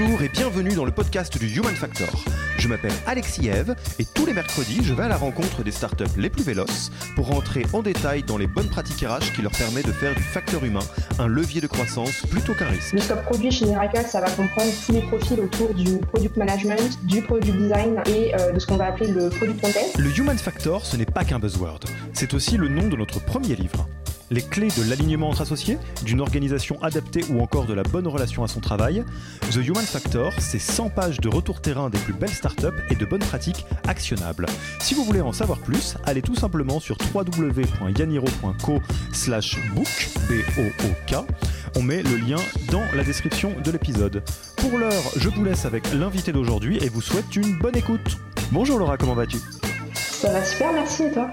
Bonjour et bienvenue dans le podcast du Human Factor. Je m'appelle Alexis Eve et tous les mercredis, je vais à la rencontre des startups les plus véloces pour rentrer en détail dans les bonnes pratiques RH qui leur permettent de faire du facteur humain un levier de croissance plutôt qu'un risque. Le scope produit chez Miracle, ça va comprendre tous les profils autour du product management, du product design et euh, de ce qu'on va appeler le product content. Le Human Factor, ce n'est pas qu'un buzzword, c'est aussi le nom de notre premier livre les clés de l'alignement entre associés, d'une organisation adaptée ou encore de la bonne relation à son travail. The Human Factor, c'est 100 pages de retour terrain des plus belles startups et de bonnes pratiques actionnables. Si vous voulez en savoir plus, allez tout simplement sur www.yaniro.co book, B-O-O-K. On met le lien dans la description de l'épisode. Pour l'heure, je vous laisse avec l'invité d'aujourd'hui et vous souhaite une bonne écoute. Bonjour Laura, comment vas-tu? Ça va super, merci et toi?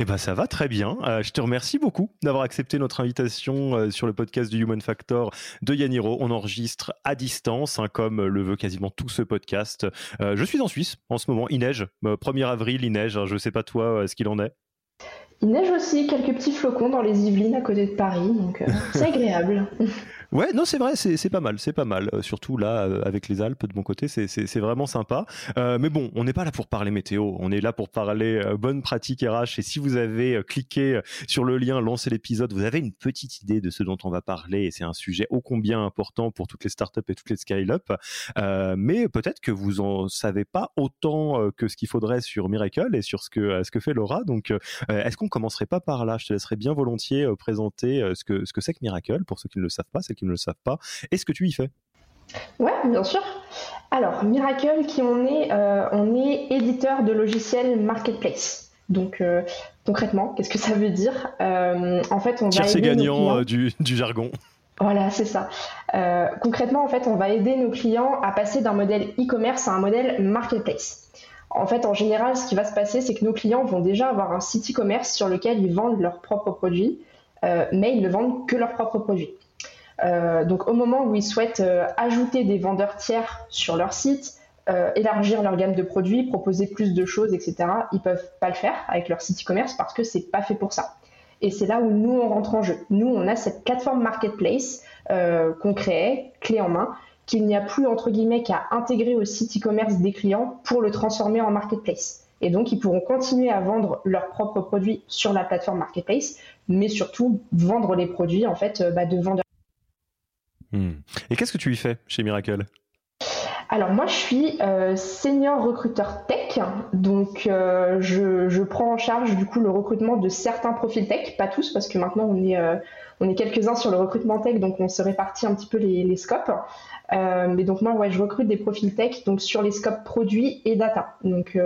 Eh ben ça va très bien. Euh, je te remercie beaucoup d'avoir accepté notre invitation euh, sur le podcast du Human Factor de Yaniro. On enregistre à distance, hein, comme le veut quasiment tout ce podcast. Euh, je suis en Suisse en ce moment. Il neige. 1er avril, il neige. Je sais pas toi ce qu'il en est. Il neige aussi, quelques petits flocons dans les Yvelines à côté de Paris, donc c'est agréable. Ouais, non, c'est vrai, c'est pas mal, c'est pas mal. Euh, surtout là, euh, avec les Alpes de mon côté, c'est vraiment sympa. Euh, mais bon, on n'est pas là pour parler météo, on est là pour parler bonne pratique RH. Et si vous avez cliqué sur le lien, lancé l'épisode, vous avez une petite idée de ce dont on va parler. Et c'est un sujet ô combien important pour toutes les startups et toutes les scale-up. mais peut-être que vous en savez pas autant que ce qu'il faudrait sur Miracle et sur ce que, ce que fait Laura. Donc, est-ce qu'on commencerait pas par là? Je te laisserai bien volontiers présenter ce que ce que c'est que Miracle pour ceux qui ne le savent pas qui ne le savent pas. Est-ce que tu y fais? Ouais, bien sûr. Alors, Miracle, qui on est euh, On est éditeur de logiciels marketplace. Donc, euh, concrètement, qu'est-ce que ça veut dire? Euh, En fait, on va aider gagnant du, du, jargon. Voilà, c'est ça. concrètement, en fait, on va aider nos clients à passer d'un modèle e-commerce à un modèle marketplace. En fait, en général, ce qui va se passer, c'est que nos clients vont déjà avoir un site e-commerce sur lequel ils vendent leurs propres produits, mais ils ne vendent que leurs propres produits. Euh, donc au moment où ils souhaitent euh, ajouter des vendeurs tiers sur leur site, euh, élargir leur gamme de produits, proposer plus de choses, etc., ils peuvent pas le faire avec leur site e-commerce parce que c'est pas fait pour ça. Et c'est là où nous on rentre en jeu. Nous on a cette plateforme marketplace qu'on crée, clé en main, qu'il n'y a plus entre guillemets qu'à intégrer au site e-commerce des clients pour le transformer en marketplace. Et donc, ils pourront continuer à vendre leurs propres produits sur la plateforme marketplace, mais surtout vendre les produits en fait bah, de vendeurs Hmm. Et qu'est-ce que tu y fais chez Miracle? Alors moi je suis euh, senior recruteur tech, donc euh, je, prends en charge du coup le recrutement de certains profils tech, pas tous parce que maintenant on est, euh, on est quelques-uns sur le recrutement tech, donc on se répartit un petit peu les, les scopes. mais donc moi ouais, je recrute des profils tech donc sur les scopes produits et data. Donc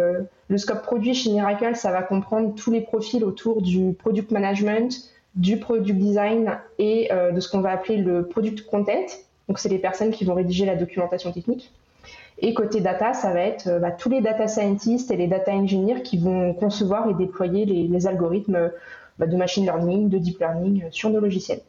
le scope produit chez Miracle ça va comprendre tous les profils autour du product management, du product design et euh, de ce qu'on va appeler le product content. Donc, c'est les personnes qui vont rédiger la documentation technique. Et côté data, ça va être euh, bah, tous les data scientists et les data engineers qui vont concevoir et déployer les, algorithmes bah, de machine learning, de deep learning sur nos logiciels.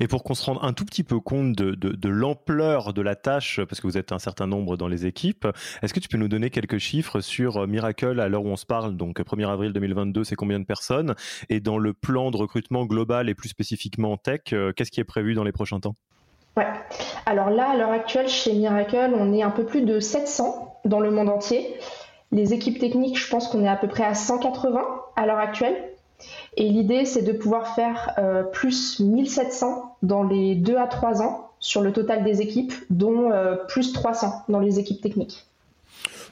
Et pour qu'on se rende un tout petit peu compte de, l'ampleur de la tâche, parce que vous êtes un certain nombre dans les équipes, est-ce que tu peux nous donner quelques chiffres sur euh, Miracle à l'heure où on se parle? Donc 1er avril 2022, c'est combien de personnes? Et dans le plan de recrutement global et plus spécifiquement en tech, euh, qu'est-ce qui est prévu dans les prochains temps? Ouais. Alors là, à l'heure actuelle, chez Miracle, on est un peu plus de 700 dans le monde entier. Les équipes techniques, je pense qu'on est à peu près à 180 à l'heure actuelle. Et l'idée, c'est de pouvoir faire euh, plus 1700 dans les 2 à 3 ans sur le total des équipes, dont euh, plus 300 dans les équipes techniques.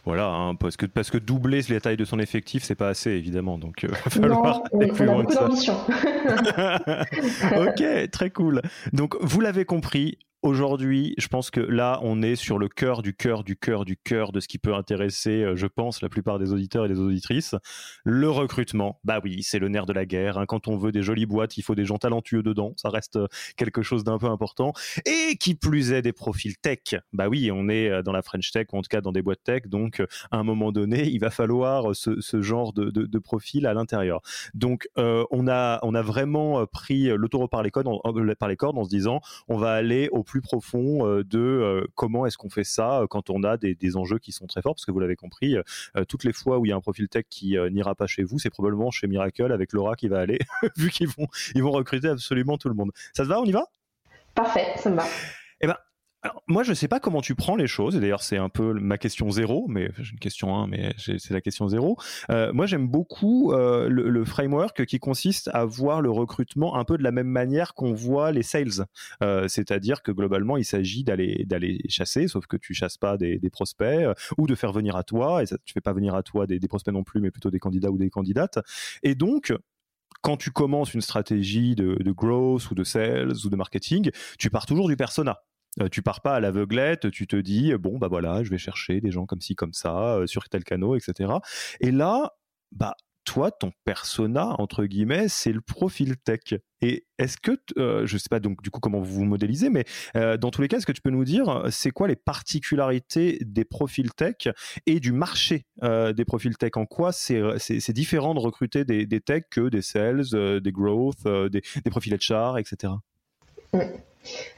Voilà, hein, parce, que, parce que doubler les tailles de son effectif, c'est pas assez, évidemment. Donc, il va falloir non, aller plus loin que ça. ok, très cool. Donc, vous l'avez compris, Aujourd'hui, je pense que là, on est sur le cœur du cœur du cœur du cœur de ce qui peut intéresser, euh, je pense, la plupart des auditeurs et des auditrices. Le recrutement, bah oui, c'est le nerf de la guerre. Hein. Quand on veut des jolies boîtes, il faut des gens talentueux dedans. Ça reste euh, quelque chose d'un peu important. Et qui plus est des profils tech. Bah oui, on est euh, dans la French Tech, ou en tout cas dans des boîtes tech. Donc, à un moment donné, il va falloir ce, genre de, profil à l'intérieur. Donc, on, a, vraiment pris le taureau par les, cordes par les cordes en se disant, on va aller au plus profond euh, de euh, comment est-ce qu'on fait ça euh, quand on a des, enjeux qui sont très forts, parce que vous l'avez compris, toutes les fois où il y a un profil tech qui n'ira pas chez vous, c'est probablement chez Miracle avec Laura qui va aller, vu qu'ils vont, ils vont recruter absolument tout le monde. Ça te va, on y va? Parfait, ça me va. Eh ben, moi, je ne sais pas comment tu prends les choses. Et d'ailleurs, c'est un peu ma question zéro, mais j'ai une question 1, mais c'est la question zéro. Euh, moi, j'aime beaucoup euh, le, framework qui consiste à voir le recrutement un peu de la même manière qu'on voit les sales. Euh, c'est-à-dire que globalement, il s'agit d'aller chasser, sauf que tu chasses pas des, prospects ou de faire venir à toi. Et ça, tu fais pas venir à toi des, prospects non plus, mais plutôt des candidats ou des candidates. Et donc, quand tu commences une stratégie de, growth ou de sales ou de marketing, tu pars toujours du persona. Euh, tu pars pas à l'aveuglette, tu te dis bon bah voilà, je vais chercher des gens comme ci comme ça euh, sur tel canot, etc. Et là, bah toi, ton persona, entre guillemets, c'est le profil tech. Et est-ce que, euh, je sais pas donc du coup comment vous vous modélisez, mais dans tous les cas, est-ce que tu peux nous dire c'est quoi les particularités des profils tech et du marché des profils tech? En quoi c'est différent de recruter des, des techs que des sales, des growth, des, des profils HR, etc.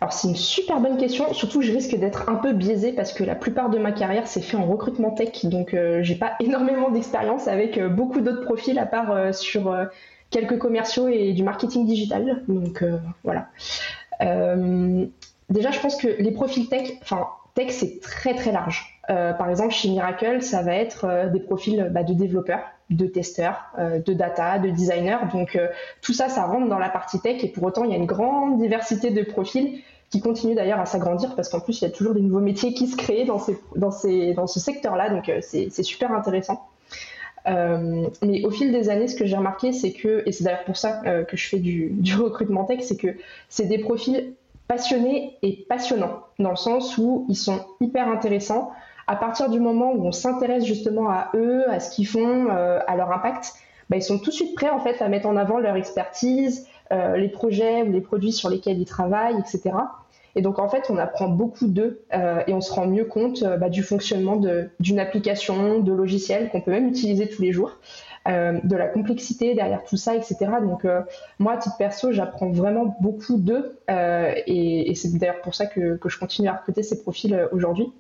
Alors c'est une super bonne question, surtout je risque d'être un peu biaisé parce que la plupart de ma carrière s'est fait en recrutement tech, donc euh, j'ai pas énormément d'expérience avec euh, beaucoup d'autres profils à part euh, sur quelques commerciaux et du marketing digital. Donc voilà. déjà je pense que les profils tech, enfin tech c'est très très large. par exemple chez Miracle ça va être des profils bah, de développeurs de testeurs, euh, de data, de designers. Donc euh, tout ça, ça rentre dans la partie tech et pour autant, il y a une grande diversité de profils qui continue d'ailleurs à s'agrandir parce qu'en plus, il y a toujours des nouveaux métiers qui se créent dans, ce secteur-là. Donc euh, c'est super intéressant. mais au fil des années, ce que j'ai remarqué, c'est que, et c'est d'ailleurs pour ça que je fais du recrutement tech, c'est que c'est des profils passionnés et passionnants, dans le sens où ils sont hyper intéressants, à partir du moment où on s'intéresse justement à eux, à ce qu'ils font, euh, à leur impact, bah, ils sont tout de suite prêts en fait à mettre en avant leur expertise, euh, les projets ou les produits sur lesquels ils travaillent, etc. Et donc en fait, on apprend beaucoup d'eux euh, et on se rend mieux compte bah, du fonctionnement d'une application, de logiciels qu'on peut même utiliser tous les jours, de la complexité derrière tout ça, etc. Donc moi, à titre perso, j'apprends vraiment beaucoup d'eux et, c'est d'ailleurs pour ça que, que, je continue à recruter ces profils aujourd'hui.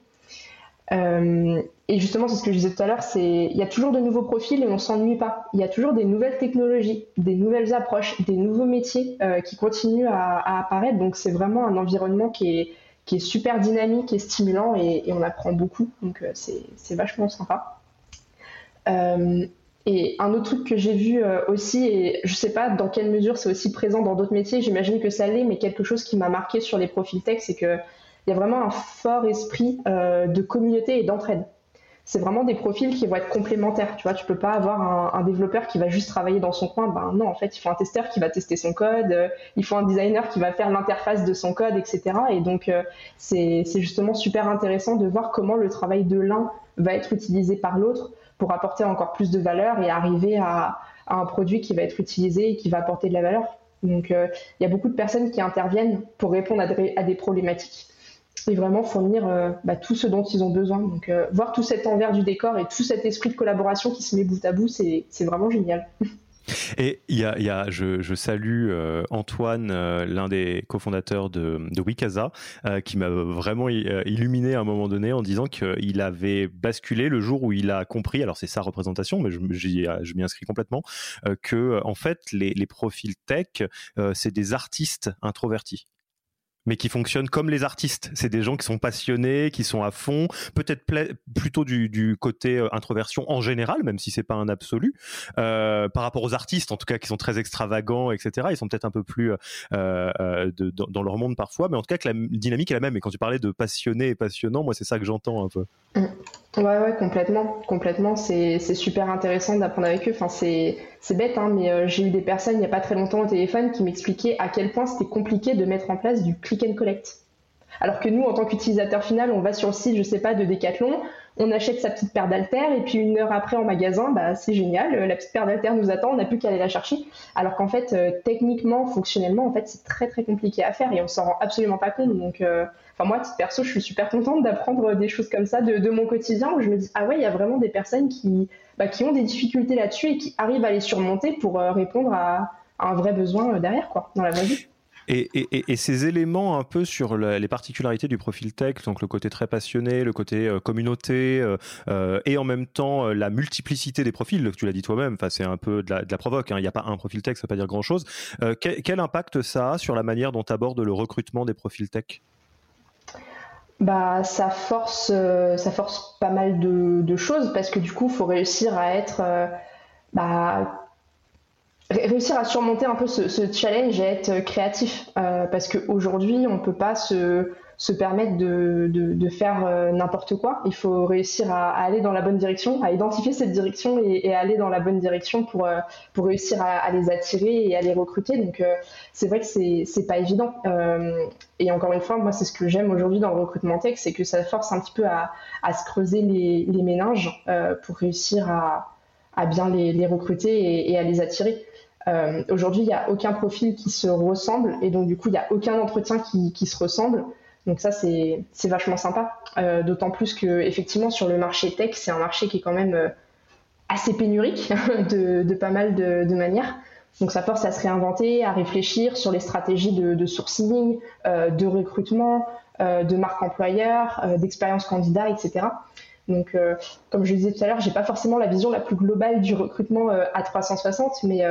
Euh, et justement, c'est ce que je disais tout à l'heure, c'est il y a toujours de nouveaux profils et on s'ennuie pas. Il y a toujours des nouvelles technologies, des nouvelles approches, des nouveaux métiers euh, qui continuent à, apparaître. Donc c'est vraiment un environnement qui est, qui est super dynamique et stimulant et, on apprend beaucoup. Donc euh, c'est vachement sympa. Et un autre truc que j'ai vu aussi, et je sais pas dans quelle mesure c'est aussi présent dans d'autres métiers, j'imagine que ça l'est, mais quelque chose qui m'a marqué sur les profils tech, c'est que il y a vraiment un fort esprit euh, de communauté et d'entraide. C'est vraiment des profils qui vont être complémentaires. Tu vois, tu peux pas avoir un, développeur qui va juste travailler dans son coin. Ben non, en fait, il faut un testeur qui va tester son code, euh, il faut un designer qui va faire l'interface de son code, etc. Et donc, euh, c'est justement super intéressant de voir comment le travail de l'un va être utilisé par l'autre pour apporter encore plus de valeur et arriver à, un produit qui va être utilisé et qui va apporter de la valeur. Donc, il y a beaucoup de personnes qui interviennent pour répondre à des problématiques et vraiment fournir euh, bah, tout ce dont ils ont besoin. Donc, euh, voir tout cet envers du décor et tout cet esprit de collaboration qui se met bout à bout, c'est vraiment génial. Et il y a, je, salue euh, Antoine, l'un des cofondateurs de, de Wikaza, qui m'a vraiment illuminé à un moment donné en disant qu'il avait basculé le jour où il a compris, alors c'est sa représentation, mais je, je m'y inscris complètement, que en fait les, les profils tech, c'est des artistes introvertis mais qui fonctionnent comme les artistes. C'est des gens qui sont passionnés, qui sont à fond, peut-être plutôt du, côté euh, introversion en général, même si c'est pas un absolu, euh, par rapport aux artistes, en tout cas, qui sont très extravagants, etc. Ils sont peut-être un peu plus euh, dans, leur monde parfois, mais en tout cas que la dynamique est la même. Et quand tu parlais de passionné et passionnant, moi c'est ça que j'entends un peu. Mmh. Ouais, ouais, complètement, complètement. C'est, super intéressant d'apprendre avec eux. Enfin, c'est, bête, hein, mais euh, j'ai eu des personnes il n'y a pas très longtemps au téléphone qui m'expliquaient à quel point c'était compliqué de mettre en place du click and collect. Alors que nous, en tant qu'utilisateur final, on va sur le site, je sais pas, de Decathlon, on achète sa petite paire d'haltères et puis une heure après en magasin, bah, c'est génial, euh, la petite paire d'haltères nous attend, on n'a plus qu'à aller la chercher. Alors qu'en fait, euh, techniquement, fonctionnellement, en fait, c'est très très compliqué à faire et on s'en rend absolument pas compte. Donc, enfin moi, perso, je suis super contente d'apprendre des choses comme ça de, mon quotidien où je me dis ah ouais, il y a vraiment des personnes qui bah, qui ont des difficultés là-dessus et qui arrivent à les surmonter pour répondre à, un vrai besoin derrière quoi dans la vraie vie. Et, ces éléments un peu sur les particularités du profil tech, donc le côté très passionné, le côté euh, communauté, euh, euh, et en même temps la multiplicité des profils, tu l'as dit toi-même, c'est un peu de la, provoque, hein. il n'y a pas un profil tech, ça ne veut pas dire grand-chose. Quel, impact ça a sur la manière dont tu abordes le recrutement des profils tech? Bah, ça force, ça force pas mal de, choses parce que du coup, il faut réussir à être bah, réussir à surmonter un peu ce, challenge et être créatif. Euh, parce qu'aujourd'hui on peut pas se, se permettre de, de, faire euh, n'importe quoi. Il faut réussir à, aller dans la bonne direction à identifier cette direction et, à aller dans la bonne direction pour, euh, pour réussir à, les attirer et à les recruter. Donc c'est vrai que c'est c'est pas évident. Et encore une fois moi c'est ce que j'aime aujourd'hui dans le recrutement tech c'est que ça force un petit peu à, à se creuser les, les méninges pour réussir à, bien les, les recruter et à les attirer. Euh, aujourd'hui, il n'y a aucun profil qui se ressemble et donc du coup, il n'y a aucun entretien qui, se ressemble. Donc ça, c'est vachement sympa. Euh, d'autant plus que effectivement, sur le marché tech, c'est un marché qui est quand même euh, assez pénurique de, pas mal de, manières. Donc ça force à se réinventer, à réfléchir sur les stratégies de, sourcing, de recrutement, de marque employeur, d'expérience candidat, etc. Donc, comme je disais tout à l'heure, j'ai pas forcément la vision la plus globale du recrutement à 360, mais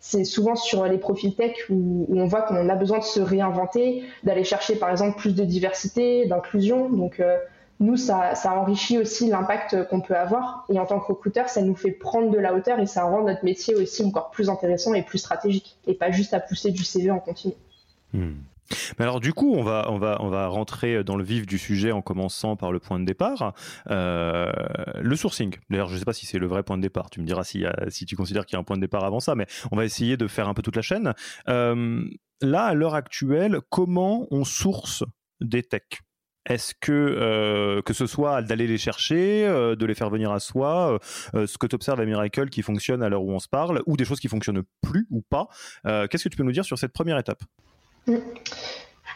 c'est souvent sur les profils tech où, on voit qu'on a besoin de se réinventer, d'aller chercher par exemple plus de diversité, d'inclusion. Donc euh, nous, ça, enrichit aussi l'impact qu'on peut avoir. Et en tant que recruteur, ça nous fait prendre de la hauteur et ça rend notre métier aussi encore plus intéressant et plus stratégique. Et pas juste à pousser du CV en continu. Hmm. Mais alors du coup, on va, on, va, on va rentrer dans le vif du sujet en commençant par le point de départ. Euh, le sourcing. D'ailleurs, je ne sais pas si c'est le vrai point de départ. Tu me diras si, si tu considères qu'il y a un point de départ avant ça, mais on va essayer de faire un peu toute la chaîne. Euh, là, à l'heure actuelle, comment on source des techs? Est-ce que euh, que ce soit d'aller les chercher, de les faire venir à soi, ce que tu observes à Miracle qui fonctionne à l'heure où on se parle, ou des choses qui fonctionnent plus ou pas, qu'est-ce que tu peux nous dire sur cette première étape? Mm.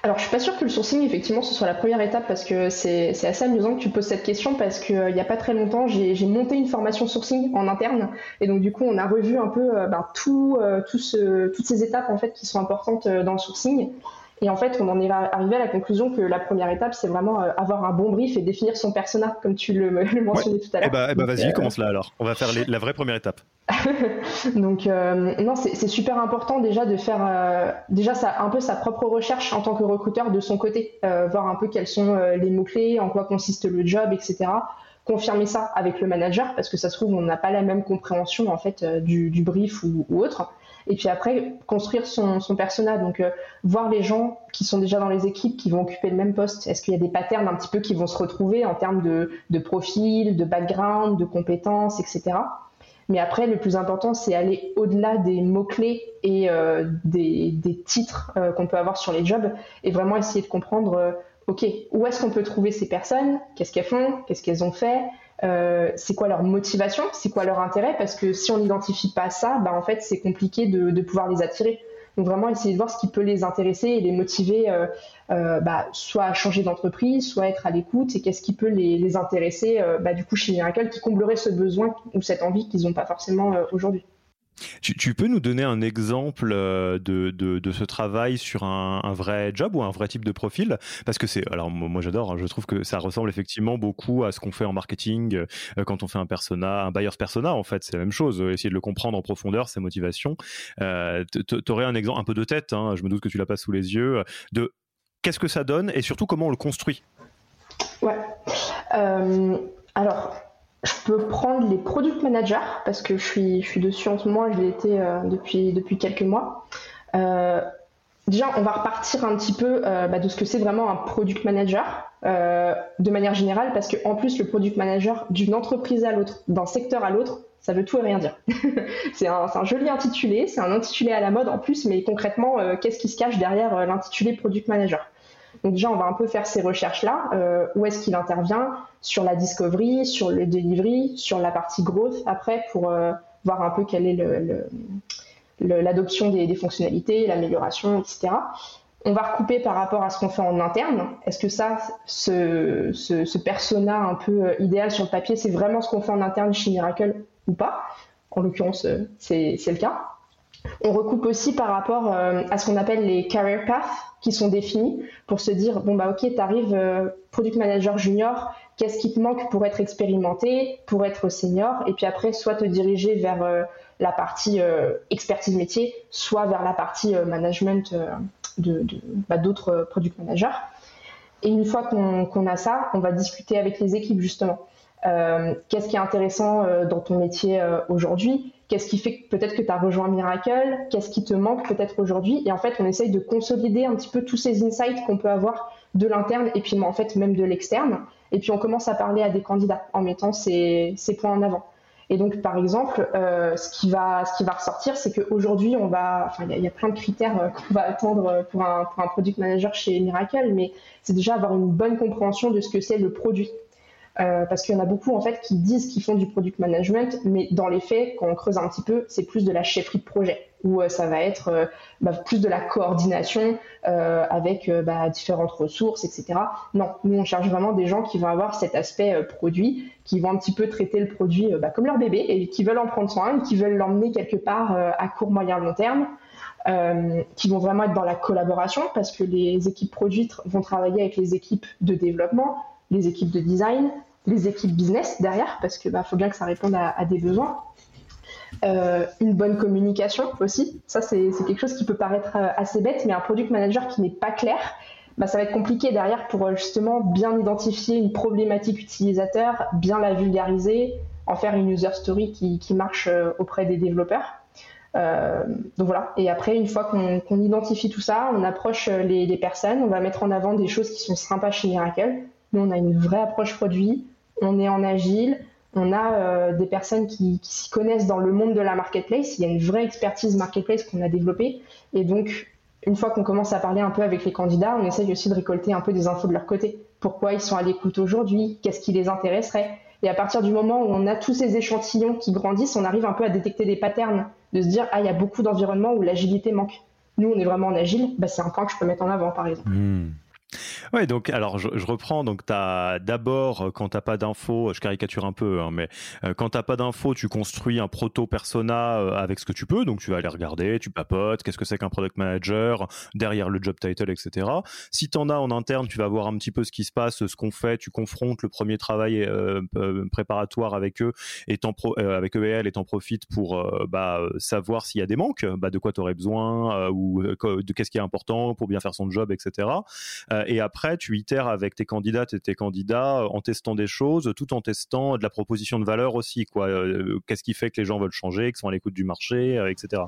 Alors, je suis pas sûre que le sourcing, effectivement, ce soit la première étape parce que c'est assez amusant que tu poses cette question parce qu'il euh, n'y a pas très longtemps, j'ai monté une formation sourcing en interne et donc du coup, on a revu un peu euh, ben, tout, euh, tout ce, toutes ces étapes en fait qui sont importantes dans le sourcing. Et en fait, on en est arrivé à la conclusion que la première étape, c'est vraiment avoir un bon brief et définir son persona, comme tu le, mentionnais tout à l'heure. Eh ben vas-y, commence là alors. On va faire la vraie première étape. Donc euh, non, c'est super important déjà de faire euh, déjà ça, un peu sa propre recherche en tant que recruteur de son côté, euh, voir un peu quels sont les mots clés, en quoi consiste le job, etc. Confirmer ça avec le manager parce que ça se trouve on n'a pas la même compréhension en fait du, brief ou, autre. Et puis après construire son, son persona, donc voir les gens qui sont déjà dans les équipes qui vont occuper le même poste. Est-ce qu'il y a des patterns un petit peu qui vont se retrouver en termes de, de profil, de background, de compétences, etc. Mais après, le plus important, c'est aller au-delà des mots-clés et euh, des, titres euh, qu'on peut avoir sur les jobs et vraiment essayer de comprendre, euh, OK, où est-ce qu'on peut trouver ces personnes? Qu'est-ce qu'elles font? Qu'est-ce qu'elles ont fait? C'est quoi leur motivation? C'est quoi leur intérêt? Parce que si on n'identifie pas ça, bah, en fait, c'est compliqué de pouvoir les attirer. Donc vraiment essayer de voir ce qui peut les intéresser et les motiver, euh, euh, bah, soit à changer d'entreprise, soit à être à l'écoute, et qu'est-ce qui peut les, intéresser, euh, bah, du coup chez Miracle, qui comblerait ce besoin ou cette envie qu'ils n'ont pas forcément aujourd'hui. Tu, peux nous donner un exemple euh, de, de, ce travail sur un, vrai job ou un vrai type de profil? Parce que c'est, alors moi j'adore, hein, je trouve que ça ressemble effectivement beaucoup à ce qu'on fait en marketing euh, quand on fait un persona, un buyer's persona en fait, c'est la même chose, essayer de le comprendre en profondeur, ses motivations. Euh, tu aurais un exemple un peu de tête, hein, je me doute que tu l'as pas sous les yeux, de qu'est-ce que ça donne et surtout comment on le construit? Ouais. alors, je peux prendre les product managers parce que je suis, je suis dessus en ce moment, je l'ai été euh, depuis, quelques mois. Euh, Déjà, on va repartir un petit peu bah, de ce que c'est vraiment un product manager de manière générale, parce qu'en plus, le product manager d'une entreprise à l'autre, d'un secteur à l'autre, ça veut tout et rien dire. c'est un, joli intitulé, c'est un intitulé à la mode en plus, mais concrètement, euh, qu'est-ce qui se cache derrière euh, l'intitulé Product Manager? Donc déjà, on va un peu faire ces recherches-là. Euh, où est-ce qu'il intervient? Sur la discovery, sur le delivery, sur la partie growth, après, pour voir un peu quelle est l'adoption des, fonctionnalités, l'amélioration, etc. On va recouper par rapport à ce qu'on fait en interne. Est-ce que ça, ce, persona un peu idéal sur le papier, c'est vraiment ce qu'on fait en interne chez Miracle ou pas? En l'occurrence, euh, c'est le cas. On recoupe aussi par rapport euh, à ce qu'on appelle les career paths qui sont définis pour se dire bon bah ok tu arrives euh, product manager junior qu'est-ce qui te manque pour être expérimenté pour être senior et puis après soit te diriger vers la partie expertise métier soit vers la partie management de bah, d'autres product managers. Et une fois qu'on a ça on va discuter avec les équipes justement. euh, qu'est-ce qui est intéressant euh, dans ton métier euh, aujourd'hui? Qu'est-ce qui fait peut-être que tu as rejoint Miracle? Qu'est-ce qui te manque peut-être aujourd'hui? Et en fait, on essaye de consolider un petit peu tous ces insights qu'on peut avoir de l'interne et puis en fait même de l'externe. Et puis on commence à parler à des candidats en mettant ces, points en avant. Et donc, par exemple, euh, ce, qui va, ressortir, c'est qu'aujourd'hui, on enfin, il y, a plein de critères qu'on va attendre pour un product manager chez Miracle, mais c'est déjà avoir une bonne compréhension de ce que c'est le produit. Euh, parce qu'il y en a beaucoup en fait qui disent qu'ils font du product management, mais dans les faits, quand on creuse un petit peu, c'est plus de la chefferie de projet, où euh, ça va être euh, bah, plus de la coordination avec bah, différentes ressources, etc. Non, nous on cherche vraiment des gens qui vont avoir cet aspect produit, qui vont un petit peu traiter le produit bah, comme leur bébé et qui veulent en prendre soin, qui veulent l'emmener quelque part à court, moyen, long terme. qui vont vraiment être dans la collaboration parce que les équipes produits vont travailler avec les équipes de développement, les équipes de design, les équipes business derrière, parce que bah, faut bien que ça réponde à, des besoins. Euh, une bonne communication aussi. Ça, c'est quelque chose qui peut paraître euh, assez bête, mais un product manager qui n'est pas clair, bah, ça va être compliqué derrière pour euh, justement bien identifier une problématique utilisateur, bien la vulgariser, en faire une user story qui, marche auprès des développeurs. donc voilà. Et après, une fois qu'on identifie tout ça, on approche les, les, personnes, on va mettre en avant des choses qui sont sympas chez Miracle. Nous, on a une vraie approche produit, on est en agile, on a euh, des personnes qui, s'y connaissent dans le monde de la marketplace. Il y a une vraie expertise marketplace qu'on a développée. Et donc, une fois qu'on commence à parler un peu avec les candidats, on essaye aussi de récolter un peu des infos de leur côté. Pourquoi ils sont à l'écoute aujourd'hui? Qu'est-ce qui les intéresserait? Et à partir du moment où on a tous ces échantillons qui grandissent, on arrive un peu à détecter des patterns, de se dire, ah, il y a beaucoup d'environnements où l'agilité manque. Nous, on est vraiment en agile, bah, c'est un point que je peux mettre en avant, par exemple. Hmm. Ouais, donc alors je, reprends. Donc as d'abord euh, quand t'as pas d'infos, je caricature un peu, hein, mais euh, quand t'as pas d'infos, tu construis un proto persona euh, avec ce que tu peux. Donc tu vas aller regarder, tu papotes, qu'est-ce que c'est qu'un product manager, derrière le job title, etc. Si t'en as en interne, tu vas voir un petit peu ce qui se passe, ce qu'on fait. Tu confrontes le premier travail préparatoire avec eux et pro, avec eux et elles et t'en profites pour bah, savoir s'il y a des manques, bah, de quoi tu aurais besoin ou de qu'est-ce qui est important pour bien faire son job, etc et après tu itères avec tes candidates et tes candidats euh, en testant des choses, tout en testant de la proposition de valeur aussi. Quoi. Euh, qu'est-ce qui fait que les gens veulent changer, qu'ils sont à l'écoute du marché, euh, etc.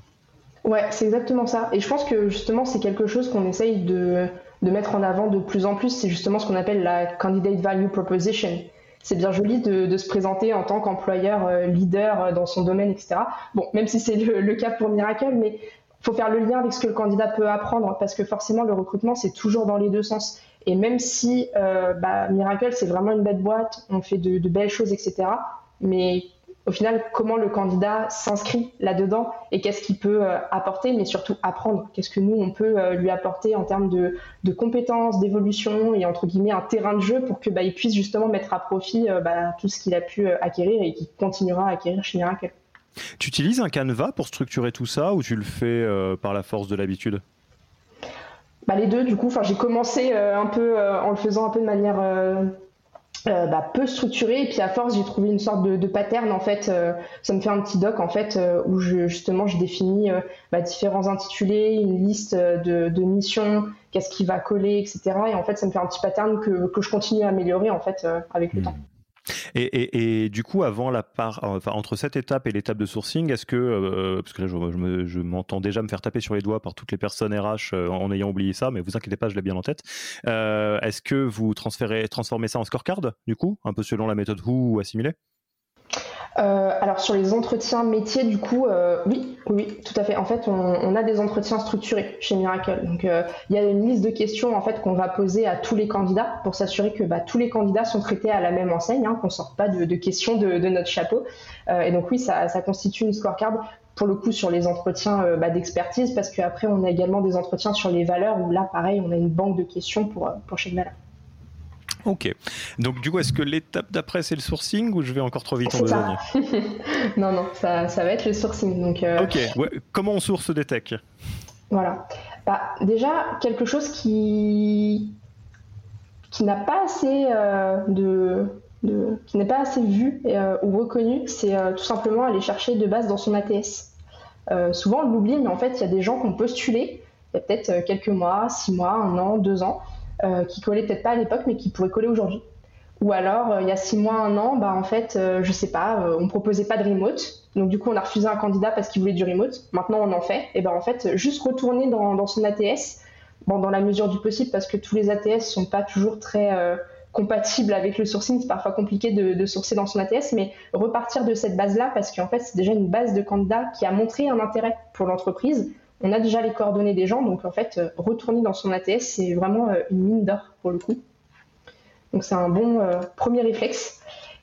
Ouais, c'est exactement ça. Et je pense que justement, c'est quelque chose qu'on essaye de, mettre en avant de plus en plus. C'est justement ce qu'on appelle la candidate value proposition. C'est bien joli de, de, se présenter en tant qu'employeur leader dans son domaine, etc. Bon, même si c'est le, le, cas pour Miracle, mais faut faire le lien avec ce que le candidat peut apprendre parce que forcément le recrutement c'est toujours dans les deux sens. Et même si euh, bah, Miracle c'est vraiment une belle boîte, on fait de, belles choses, etc. Mais au final, comment le candidat s'inscrit là-dedans et qu'est-ce qu'il peut euh, apporter, mais surtout apprendre. Qu'est-ce que nous on peut euh, lui apporter en termes de, compétences, d'évolution et entre guillemets un terrain de jeu pour que bah, il puisse justement mettre à profit bah, tout ce qu'il a pu acquérir et qu'il continuera à acquérir chez Miracle. Tu utilises un canevas pour structurer tout ça ou tu le fais euh, par la force de l'habitude? Bah, Les deux, du coup. J'ai commencé euh, un peu euh, en le faisant un peu de manière bah, peu structurée et puis à force j'ai trouvé une sorte de, pattern en fait. ça me fait un petit doc en fait où je, justement je définis bah, différents intitulés, une liste de, missions, qu'est-ce qui va coller, etc. Et en fait ça me fait un petit pattern que, je continue à améliorer en fait avec le hmm. temps. Et, du coup, avant la part, enfin, entre cette étape et l'étape de sourcing, est-ce que, euh, parce que là, je, m'entends déjà me faire taper sur les doigts par toutes les personnes RH euh, en ayant oublié ça, mais vous inquiétez pas, je l'ai bien en tête. Euh, est-ce que vous transférez, transformez ça en scorecard, du coup, un peu selon la méthode Who ou assimilée? Euh, alors sur les entretiens métiers, du coup, euh, oui, oui, tout à fait. En fait, on, a des entretiens structurés chez Miracle. Donc, euh, il y a une liste de questions en fait qu'on va poser à tous les candidats pour s'assurer que bah, tous les candidats sont traités à la même enseigne, hein, qu'on sorte pas de, questions de, notre chapeau. et donc oui, ça, constitue une scorecard pour le coup sur les entretiens bah, d'expertise, parce qu'après on a également des entretiens sur les valeurs où là, pareil, on a une banque de questions pour, pour chaque valeur. Ok. Donc du coup, est-ce que l'étape d'après c'est le sourcing ou je vais encore trop vite en besogne Non, non, ça, va être le sourcing. Donc, euh, Ok. Comment on source des techs? Voilà. Bah, déjà, quelque chose qui, qui n'a pas assez euh, de, qui n'est pas assez vu euh, ou reconnu, c'est tout simplement aller chercher de base dans son ATS. souvent on l'oublie, mais en fait il y a des gens qui ont postulé il y a peut-être quelques mois, six mois, un an, deux ans, euh, qui collait peut-être pas à l'époque, mais qui pourrait coller aujourd'hui. Ou alors, euh, il y a six mois, un an, bah, en fait, euh, je sais pas, on proposait pas de remote. Donc, du coup, on a refusé un candidat parce qu'il voulait du remote. Maintenant, on en fait. Et ben, en fait, juste retourner dans, son ATS, bon, dans la mesure du possible, parce que tous les ATS sont pas toujours très compatibles avec le sourcing. C'est parfois compliqué de, sourcer dans son ATS, mais repartir de cette base-là, parce qu'en fait, c'est déjà une base de candidats qui a montré un intérêt pour l'entreprise on a déjà les coordonnées des gens, donc en fait, euh, retourner dans son ATS, c'est vraiment euh, une mine d'or pour le coup. Donc c'est un bon euh, premier réflexe.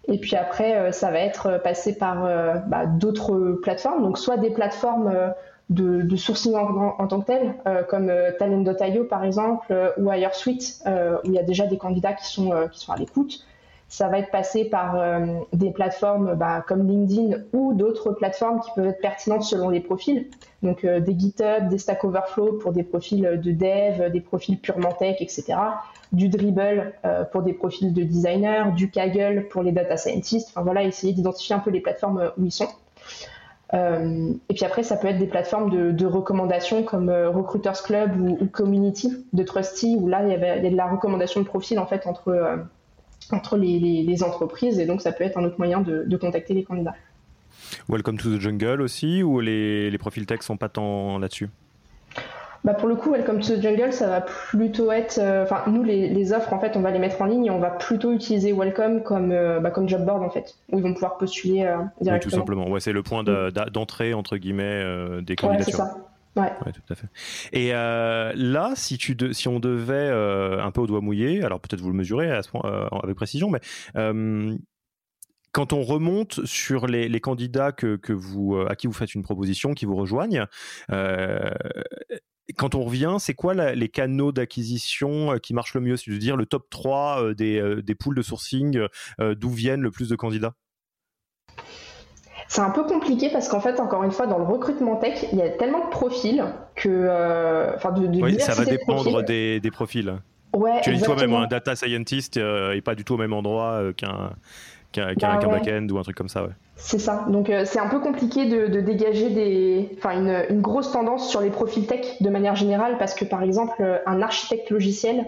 Et puis après, ça va être passé par bah, d'autres plateformes, donc soit des plateformes de, sourcing en, tant que telles, comme Talent.io par exemple, ou HireSuite, où il y a déjà des candidats qui sont à l'écoute. Ça va être passé par des plateformes bah, comme LinkedIn ou d'autres plateformes qui peuvent être pertinentes selon les profils. Donc euh, des GitHub, des Stack Overflow pour des profils de dev, des profils purement tech, etc. Du Dribble euh, pour des profils de designer, du Kaggle pour les data scientists. Enfin voilà, essayer d'identifier un peu les plateformes euh, où ils sont. et puis après, ça peut être des plateformes de, recommandations comme Recruiters Club ou, Community de Trusty, où là, il y, avait, a de la recommandation de profil en fait entre, entre les, entreprises, et donc ça peut être un autre moyen de contacter les candidats. Welcome to the Jungle aussi, ou les, les profils tech sont pas tant là-dessus? Bah pour le coup, Welcome to the Jungle, ça va plutôt être. Euh, enfin, nous, les, les, offres, en fait, on va les mettre en ligne et on va plutôt utiliser Welcome comme, euh, bah, comme job board, en fait, où ils vont pouvoir postuler euh, directement. Oui, tout simplement. Ouais, c'est le point d'entrée, entre guillemets, des candidatures. Ouais, c'est ça. Ouais. tout à fait. Et là, si, tu si on devait un peu au doigt mouillé, alors peut-être vous le mesurez point, avec précision, mais quand on remonte sur les, candidats que, vous, euh, à qui vous faites une proposition, qui vous rejoignent, euh, quand on revient, c'est quoi les canaux d'acquisition euh, qui marchent le mieux? C'est à dire le top 3 des, des poules de sourcing, d'où viennent le plus de candidats? C'est un peu compliqué parce qu'en fait, encore une fois, dans le recrutement tech, il y a tellement de profils que. Enfin, de, oui, ça va dépendre des, profils. Ouais, tu dis toi-même, un data scientist n'est pas du tout au même endroit qu'un qu'un bah back-end ou un truc comme ça. Ouais. C'est ça. Donc euh, c'est un peu compliqué de, dégager des, enfin, une, grosse tendance sur les profils tech de manière générale parce que par exemple euh, un architecte logiciel,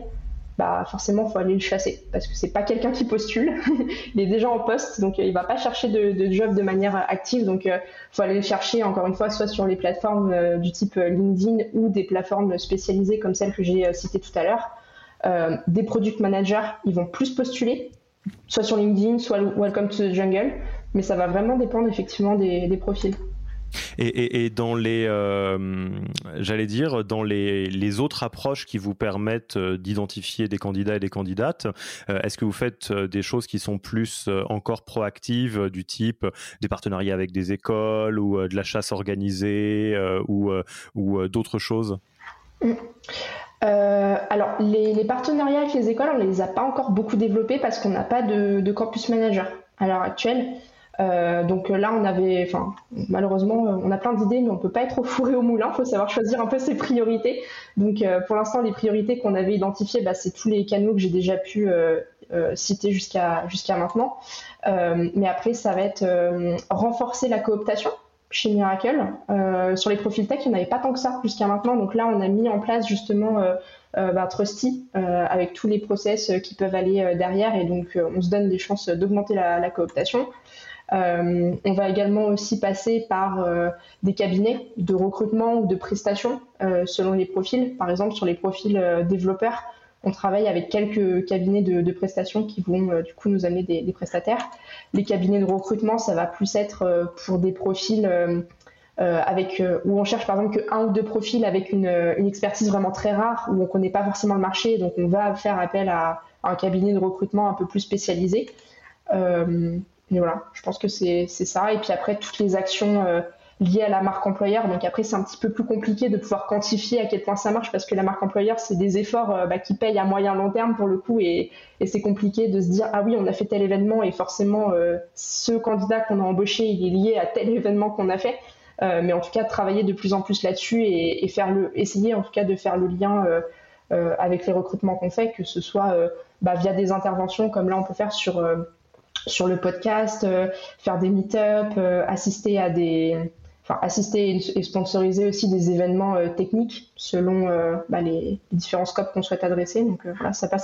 bah forcément faut aller le chasser parce que c'est pas quelqu'un qui postule, il est déjà en poste donc euh, il va pas chercher de, job de manière active donc il faut aller le chercher encore une fois soit sur les plateformes du type LinkedIn ou des plateformes spécialisées comme celles que j'ai citées tout à l'heure. des product managers, ils vont plus postuler soit sur LinkedIn, soit Welcome to the Jungle, mais ça va vraiment dépendre effectivement des, profils. Et, dans les, euh, j'allais dire, dans les, autres approches qui vous permettent euh, d'identifier des candidats et des candidates, euh, est-ce que vous faites des choses qui sont plus encore proactives, du type des partenariats avec des écoles ou de la chasse organisée ou, ou d'autres choses? Mm. Alors, les, partenariats avec les écoles, on ne les a pas encore beaucoup développés parce qu'on n'a pas de, campus manager à l'heure actuelle. Euh, donc là, on avait, enfin, malheureusement, on a plein d'idées, mais on peut pas être au four au moulin. Il faut savoir choisir un peu ses priorités. Donc, euh, pour l'instant, les priorités qu'on avait identifiées, bah, c'est tous les canaux que j'ai déjà pu citer jusqu'à jusqu'à maintenant. mais après, ça va être renforcer la cooptation chez Miracle. sur les profils tech, il n'y en avait pas tant que ça jusqu'à maintenant. Donc là, on a mis en place justement bah, Trusty avec tous les process qui peuvent aller derrière. Et donc, on se donne des chances d'augmenter la, cooptation. On va également aussi passer par des cabinets de recrutement ou de prestation selon les profils. Par exemple, sur les profils développeurs, on travaille avec quelques cabinets de, prestations qui vont euh, du coup nous amener des, prestataires. Les cabinets de recrutement, ça va plus être euh, pour des profils euh, avec où on cherche par exemple un ou deux profils avec une, expertise vraiment très rare où on connaît pas forcément le marché, donc on va faire appel à, un cabinet de recrutement un peu plus spécialisé. Et voilà, je pense que c'est ça. Et puis après toutes les actions lié à la marque employeur. Donc après, c'est un petit peu plus compliqué de pouvoir quantifier à quel point ça marche parce que la marque employeur, c'est des efforts euh, bah, qui payent à moyen long terme pour le coup et, c'est compliqué de se dire ah oui, on a fait tel événement et forcément euh, ce candidat qu'on a embauché, il est lié à tel événement qu'on a fait. Euh, mais en tout cas, travailler de plus en plus là-dessus et, faire le, essayer en tout cas de faire le lien avec les recrutements qu'on fait, que ce soit bah, via des interventions comme là on peut faire sur sur le podcast, faire des meet-up, assister à des enfin, assister et sponsoriser aussi des événements euh, techniques selon euh, bah, les, différents scopes qu'on souhaite adresser. Donc euh, voilà, ça passe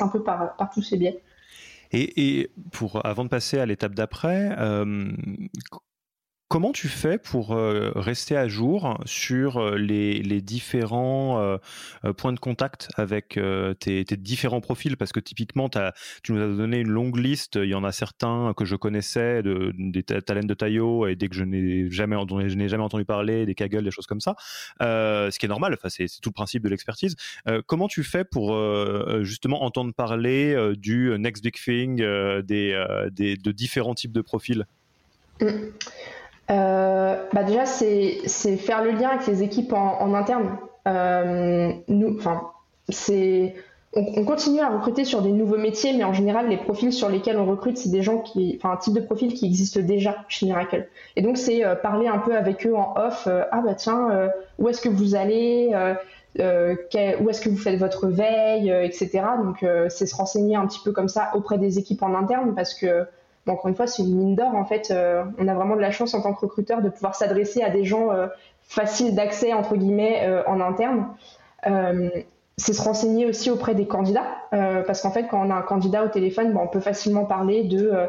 un peu par, par tous ces biais. Et, pour, avant de passer à l'étape d'après, euh, Comment tu fais pour euh, rester à jour sur euh, les, différents euh, points de contact avec tes, différents profils? Parce que typiquement, tu nous as donné une longue liste. Il y en a certains que je connaissais, de, des talents de Taillot, et dès que je n'ai jamais, entendu parler, des Kaggle, des choses comme ça. ce qui est normal, c'est tout le principe de l'expertise. comment tu fais pour justement entendre parler du next big thing, des, de différents types de profils? Mmh bah déjà, c'est faire le lien avec les équipes en, interne. Euh, nous, enfin, c'est on, continue à recruter sur des nouveaux métiers, mais en général, les profils sur lesquels on recrute, c'est des gens qui, enfin, un type de profil qui existe déjà chez Miracle. Et donc, c'est euh, parler un peu avec eux en off. Euh, ah bah tiens, euh, où est-ce que vous allez Où est-ce que vous faites votre veille, etc. Donc, c'est se renseigner un petit peu comme ça auprès des équipes en interne, parce que encore une fois, c'est une mine d'or. En fait, euh, on a vraiment de la chance en tant que recruteur de pouvoir s'adresser à des gens euh, faciles d'accès entre guillemets euh, en interne. c'est se renseigner aussi auprès des candidats, parce qu'en fait, quand on a un candidat au téléphone, bah, on peut facilement parler de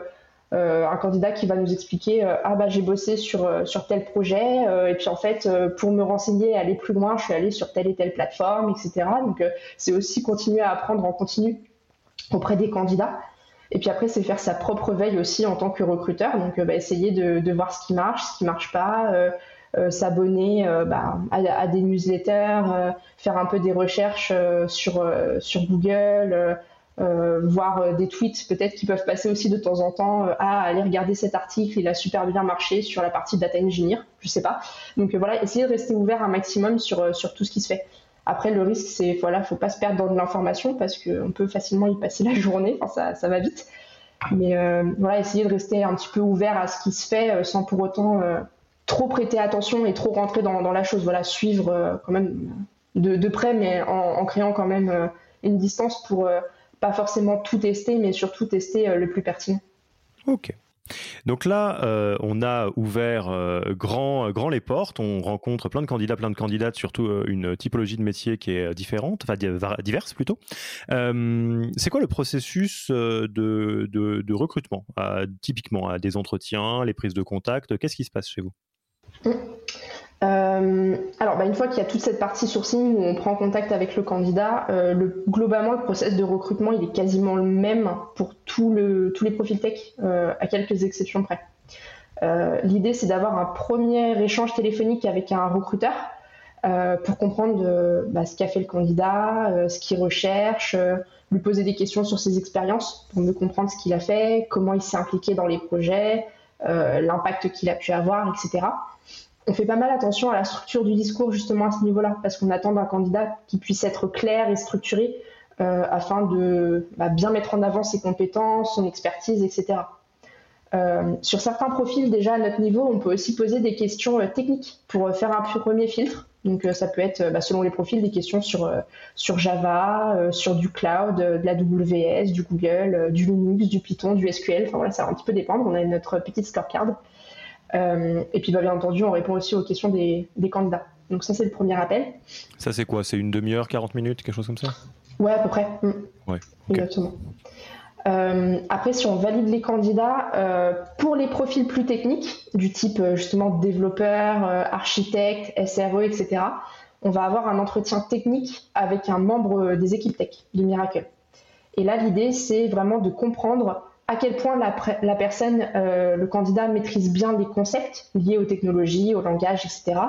un candidat qui va nous expliquer ah bah j'ai bossé sur sur tel projet et puis en fait pour me renseigner aller plus loin je suis allé sur telle et telle plateforme etc donc c'est aussi continuer à apprendre en continu auprès des candidats et puis après, c'est faire sa propre veille aussi en tant que recruteur. Donc, euh, bah, essayer de, voir ce qui marche, ce qui marche pas, euh, euh, s'abonner bah, à, des newsletters, faire un peu des recherches sur, Google, voir des tweets peut-être qui peuvent passer aussi de temps en temps. à aller regarder cet article, il a super bien marché sur la partie data engineer, je sais pas. Donc voilà, essayer de rester ouvert un maximum sur tout ce qui se fait. Après, le risque, c'est voilà, faut pas se perdre dans de l'information parce qu'on peut facilement y passer la journée. Enfin, ça, ça va vite. Mais euh, voilà, essayer de rester un petit peu ouvert à ce qui se fait euh, sans pour autant euh, trop prêter attention et trop rentrer dans, la chose. Voilà, suivre quand même de, près, mais en, en, créant quand même une distance pour pas forcément tout tester, mais surtout tester le plus pertinent. Ok. Donc là, euh, on a ouvert euh, grand, grand les portes, on rencontre plein de candidats, plein de candidates, surtout euh, une typologie de métier qui est différente, enfin diverse plutôt. c'est quoi le processus de, recrutement, typiquement à des entretiens, les prises de contact? Qu'est-ce qui se passe chez vous? Mmh. Euh, alors, bah, une fois qu'il y a toute cette partie sourcing où on prend contact avec le candidat, euh, le, globalement, le process de recrutement, il est quasiment le même pour tous les profils tech, euh, à quelques exceptions près. L'idée, c'est d'avoir un premier échange téléphonique avec un recruteur pour comprendre bah, ce qu'a fait le candidat, ce qu'il recherche, lui poser des questions sur ses expériences pour mieux comprendre ce qu'il a fait, comment il s'est impliqué dans les projets, l'impact qu'il a pu avoir, etc. on fait pas mal attention à la structure du discours justement à ce niveau-là, parce qu'on attend d'un candidat qui puisse être clair et structuré euh, afin de bah, bien mettre en avant ses compétences, son expertise, etc. Euh, sur certains profils, déjà à notre niveau, on peut aussi poser des questions euh, techniques pour faire un premier filtre. Donc ça peut être, bah, selon les profils, des questions sur, Java, sur du cloud, de la WS, du Google, du Linux, du Python, du SQL. Enfin voilà, ça va un petit peu dépendre. On a notre petite scorecard. Et puis bah, bien entendu, on répond aussi aux questions des, des candidats. Donc ça, c'est le premier appel. Ça, c'est quoi? C'est une demi-heure, 40 minutes, quelque chose comme ça? Ouais, à peu près. Mm. Exactement. Euh, après, si on valide les candidats, euh, pour les profils plus techniques, du type euh, justement développeur, architecte, SRE, etc., on va avoir un entretien technique avec un membre des équipes tech de Miracle. Et là, l'idée, c'est vraiment de comprendre à quel point la, personne, le candidat, maîtrise bien les concepts liés aux technologies, au langage, etc.,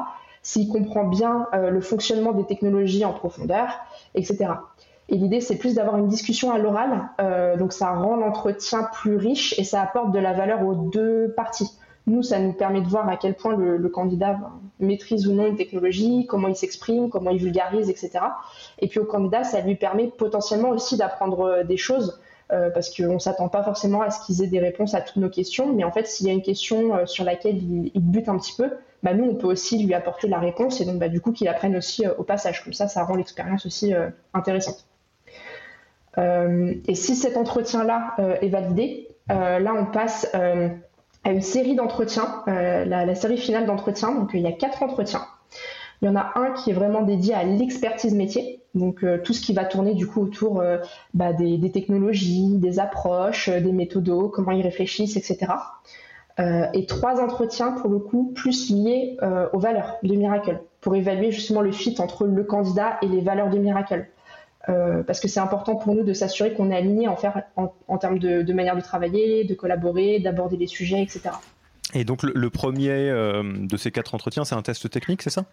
s'il comprend bien le fonctionnement des technologies en profondeur, etc. Et l'idée, c'est plus d'avoir une discussion à l'oral. Euh, donc, ça rend l'entretien plus riche et ça apporte de la valeur aux deux parties. Nous, ça nous permet de voir à quel point le, candidat ben, maîtrise ou non une technologie, comment il s'exprime, comment il vulgarise, etc. Et puis au candidat, ça lui permet potentiellement aussi d'apprendre euh, des choses euh, parce qu'on ne s'attend pas forcément à ce qu'ils aient des réponses à toutes nos questions. Mais en fait, s'il y a une question sur laquelle il, bute un petit peu, bah, nous, on peut aussi lui apporter la réponse et donc bah, du coup qu'il apprenne aussi au passage. Comme ça, ça rend l'expérience aussi intéressante. Euh, et si cet entretien-là euh, est validé, euh, là, on passe à une série d'entretiens, la, série finale d'entretiens. Donc, il y a quatre entretiens. Il y en a un qui est vraiment dédié à l'expertise métier, donc tout ce qui va tourner du coup autour bah, des, technologies, des approches, des méthodos, comment ils réfléchissent, etc. et trois entretiens pour le coup plus liés aux valeurs de Miracle, pour évaluer justement le fit entre le candidat et les valeurs de Miracle. Euh, parce que c'est important pour nous de s'assurer qu'on est aligné en, en, termes de, manière de travailler, de collaborer, d'aborder les sujets, etc. Et donc le, premier euh, de ces quatre entretiens, c'est un test technique, c'est ça?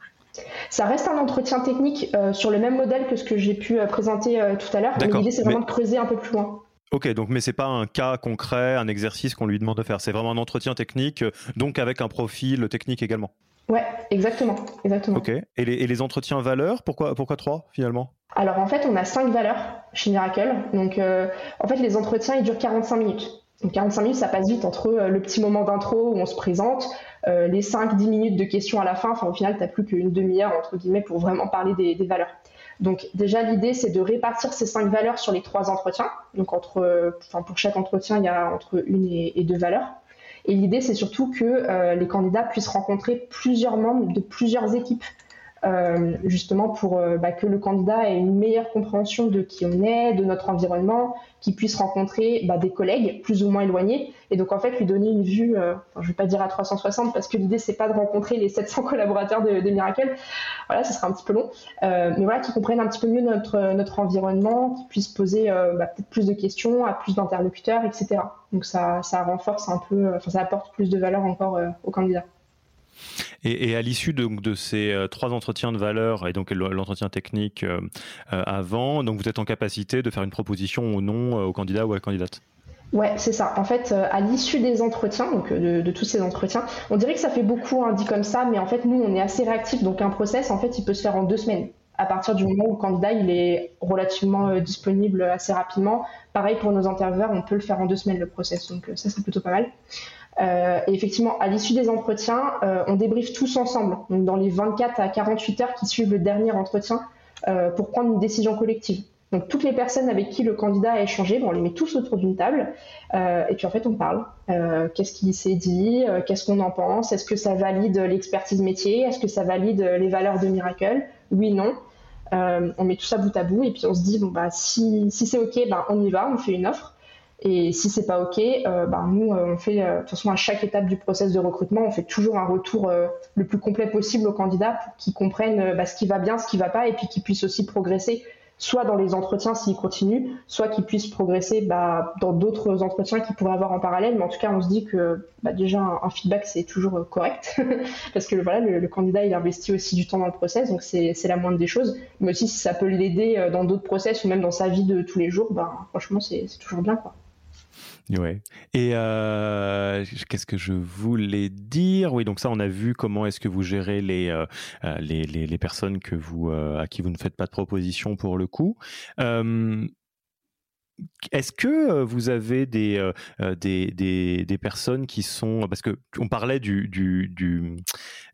Ça reste un entretien technique euh, sur le même modèle que ce que j'ai pu présenter tout à l'heure, mais l'idée c'est vraiment de creuser un peu plus loin. Ok, donc mais c'est pas un cas concret, un exercice qu'on lui demande de faire. C'est vraiment un entretien technique, donc avec un profil technique également. Ouais, exactement, exactement. Ok. Et les, et les entretiens valeurs, pourquoi pourquoi trois finalement? Alors en fait, on a cinq valeurs chez Miracle. Donc euh, en fait, les entretiens, ils durent 45 minutes. Donc 45 minutes, ça passe vite entre euh, le petit moment d'intro où on se présente, euh, les 5-10 minutes de questions à la fin. Enfin, au final, tu n'as plus qu'une demi-heure, entre guillemets, pour vraiment parler des, valeurs. Donc déjà, l'idée, c'est de répartir ces cinq valeurs sur les trois entretiens. Donc entre, enfin, pour chaque entretien, il y a entre une et, deux valeurs. Et l'idée, c'est surtout que les candidats puissent rencontrer plusieurs membres de plusieurs équipes. Euh, justement pour euh, bah, que le candidat ait une meilleure compréhension de qui on est, de notre environnement, qu'il puisse rencontrer bah, des collègues plus ou moins éloignés, et donc en fait lui donner une vue, euh, je ne vais pas dire à 360 parce que l'idée c'est pas de rencontrer les 700 collaborateurs de, de Miracle, voilà, ce sera un petit peu long, mais voilà, qu'ils comprennent un petit peu mieux notre, notre environnement, qu'ils puissent poser bah, peut-être plus de questions à plus d'interlocuteurs, etc. Donc ça, ça renforce un peu, enfin ça apporte plus de valeur encore aux candidats. Et, à l'issue de, de, ces euh, trois entretiens de valeur et donc l'entretien technique euh, euh, avant, donc vous êtes en capacité de faire une proposition ou non au candidat ou à la candidate? Ouais, c'est ça. En fait, à l'issue des entretiens, donc de, tous ces entretiens, on dirait que ça fait beaucoup hein, dit comme ça, mais en fait, nous, on est assez réactifs. Donc, un process, en fait, il peut se faire en deux semaines. À partir du moment où le candidat il est relativement disponible assez rapidement. Pareil pour nos intervieweurs, on peut le faire en deux semaines le process. Donc, ça, c'est plutôt pas mal. Euh, et effectivement, à l'issue des entretiens, euh, on débriefe tous ensemble, donc dans les 24 à 48 heures qui suivent le dernier entretien, euh, pour prendre une décision collective. Donc toutes les personnes avec qui le candidat a échangé, on les met tous autour d'une table, et puis en fait on parle. Qu'est-ce qui s'est dit Qu'est-ce qu'on en pense Est-ce que ça valide l'expertise métier Est-ce que ça valide les valeurs de Miracle? Oui, non. on met tout ça bout à bout et puis on se dit bon bah si, c'est ok, ben on y va, on fait une offre. Et si c'est pas OK, euh, ben, nous, euh, on fait, euh, de toute façon, à chaque étape du process de recrutement, on fait toujours un retour le plus complet possible aux candidats pour qu'ils comprennent bah, ce qui va bien, ce qui va pas, et puis qu'ils puissent aussi progresser, soit dans les entretiens s'ils continuent, soit qu'ils puissent progresser bah, dans d'autres entretiens qu'ils pourraient avoir en parallèle. Mais en tout cas, on se dit que bah, déjà, un, feedback, c'est toujours correct, parce que voilà, le, candidat, il investit aussi du temps dans le process, donc c'est la moindre des choses. Mais aussi, si ça peut l'aider dans d'autres process ou même dans sa vie de tous les jours, bah, franchement, c'est toujours bien. quoi. Ouais. Et euh, qu'est-ce que je voulais dire? Oui, donc ça, on a vu comment est-ce que vous gérez les, euh, euh, les, les, les, personnes que vous, à qui vous ne faites pas de proposition pour le coup. Est-ce que euh, vous avez des, euh, euh, des, des, des, personnes qui sont parce que on parlait du, du,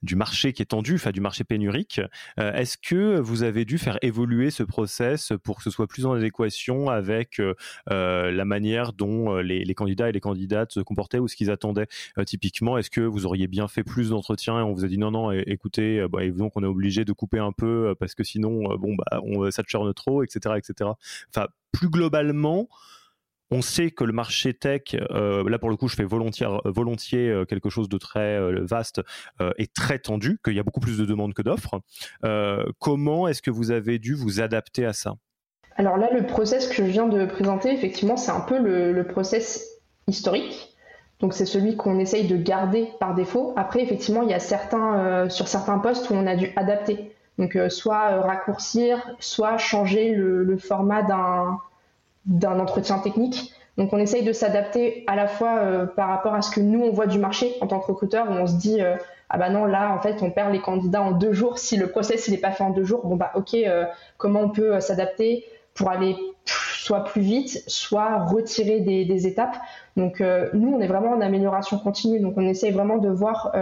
du, marché qui est tendu, enfin du marché pénurique. Est-ce que vous avez dû faire évoluer ce process pour que ce soit plus en adéquation avec la manière dont les, candidats et les candidates se comportaient ou ce qu'ils attendaient? Typiquement, est-ce que vous auriez bien fait plus d'entretiens et on vous a dit non non, écoutez, bah, donc on est obligé de couper un peu parce que sinon bon bah on, ça churne trop, etc. etc. Enfin plus globalement, on sait que le marché tech, euh, là pour le coup, je fais volontiers, euh, quelque chose de très euh, vaste et très tendu, qu'il y a beaucoup plus de demandes que d'offres. comment est-ce que vous avez dû vous adapter à ça? Alors là, le process que je viens de présenter, effectivement, c'est un peu le, le process historique. Donc c'est celui qu'on essaye de garder par défaut. Après, effectivement, il y a certains sur certains postes où on a dû adapter. Donc, euh, soit euh, raccourcir, soit changer le, format d'un entretien technique. Donc, on essaye de s'adapter à la fois euh, par rapport à ce que nous, on voit du marché en tant que recruteur, où on se dit, ah bah non, là, en fait, on perd les candidats en deux jours. Si le process, il n'est pas fait en deux jours, bon bah ok, comment on peut s'adapter pour aller soit plus vite, soit retirer des, étapes. Donc, nous, on est vraiment en amélioration continue. Donc, on essaye vraiment de voir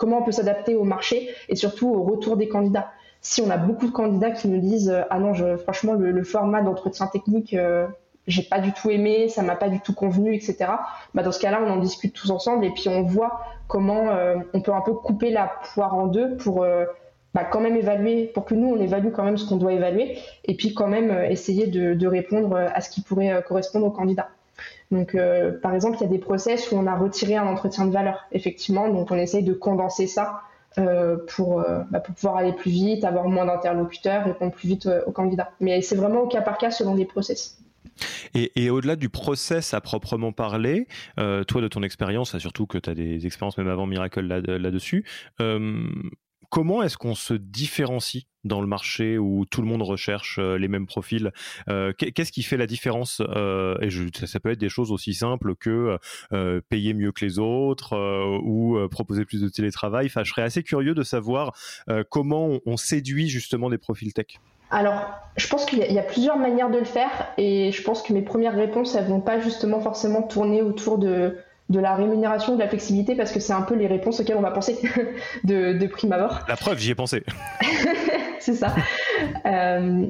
comment on peut s'adapter au marché et surtout au retour des candidats. Si on a beaucoup de candidats qui nous disent ah non, je, franchement le, format d'entretien technique euh, j'ai pas du tout aimé, ça m'a pas du tout convenu, etc. Bah dans ce cas-là, on en discute tous ensemble et puis on voit comment euh, on peut un peu couper la poire en deux pour euh, bah, quand même évaluer, pour que nous on évalue quand même ce qu'on doit évaluer et puis quand même essayer de, répondre à ce qui pourrait correspondre aux candidats. Donc, euh, par exemple, il y a des process où on a retiré un entretien de valeur, effectivement. Donc, on essaye de condenser ça euh, pour, euh, bah, pour pouvoir aller plus vite, avoir moins d'interlocuteurs, répondre plus vite aux candidats. Mais c'est vraiment au cas par cas selon les process. Et, au-delà du process à proprement parler, toi de ton expérience, surtout que tu as des expériences même avant Miracle là-dessus, comment est-ce qu'on se différencie dans le marché où tout le monde recherche euh, les mêmes profils euh, Qu'est-ce qui fait la différence euh, Et ça peut être des choses aussi simples que payer mieux que les autres ou proposer plus de télétravail. Enfin, je serais assez curieux de savoir comment on, séduit justement des profils tech. Alors, je pense qu'il y, a plusieurs manières de le faire et je pense que mes premières réponses, elles vont pas justement forcément tourner autour de de la rémunération, de la flexibilité, parce que c'est un peu les réponses auxquelles on va penser de, prime abord. La preuve, j'y ai pensé. c'est ça. Euh,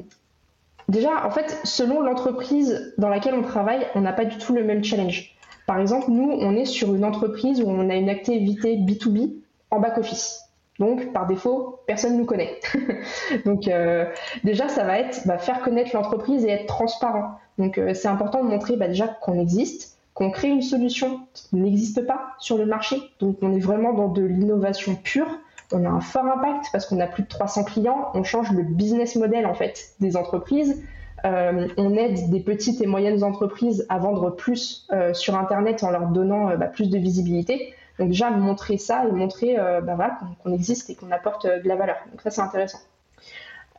déjà, en fait, selon l'entreprise dans laquelle on travaille, on n'a pas du tout le même challenge. Par exemple, nous, on est sur une entreprise où on a une activité B2B en back-office. Donc, par défaut, personne ne nous connaît. Donc, euh, déjà, ça va être bah, faire connaître l'entreprise et être transparent. Donc, euh, c'est important de montrer bah, déjà qu'on existe, qu'on crée une solution qui n'existe pas sur le marché. Donc on est vraiment dans de l'innovation pure. On a un fort impact parce qu'on a plus de 300 clients. On change le business model en fait des entreprises. Euh, on aide des petites et moyennes entreprises à vendre plus euh, sur Internet en leur donnant euh, bah, plus de visibilité. Donc déjà montrer ça et montrer bah, qu'on existe et qu'on apporte de la valeur. Donc ça c'est intéressant.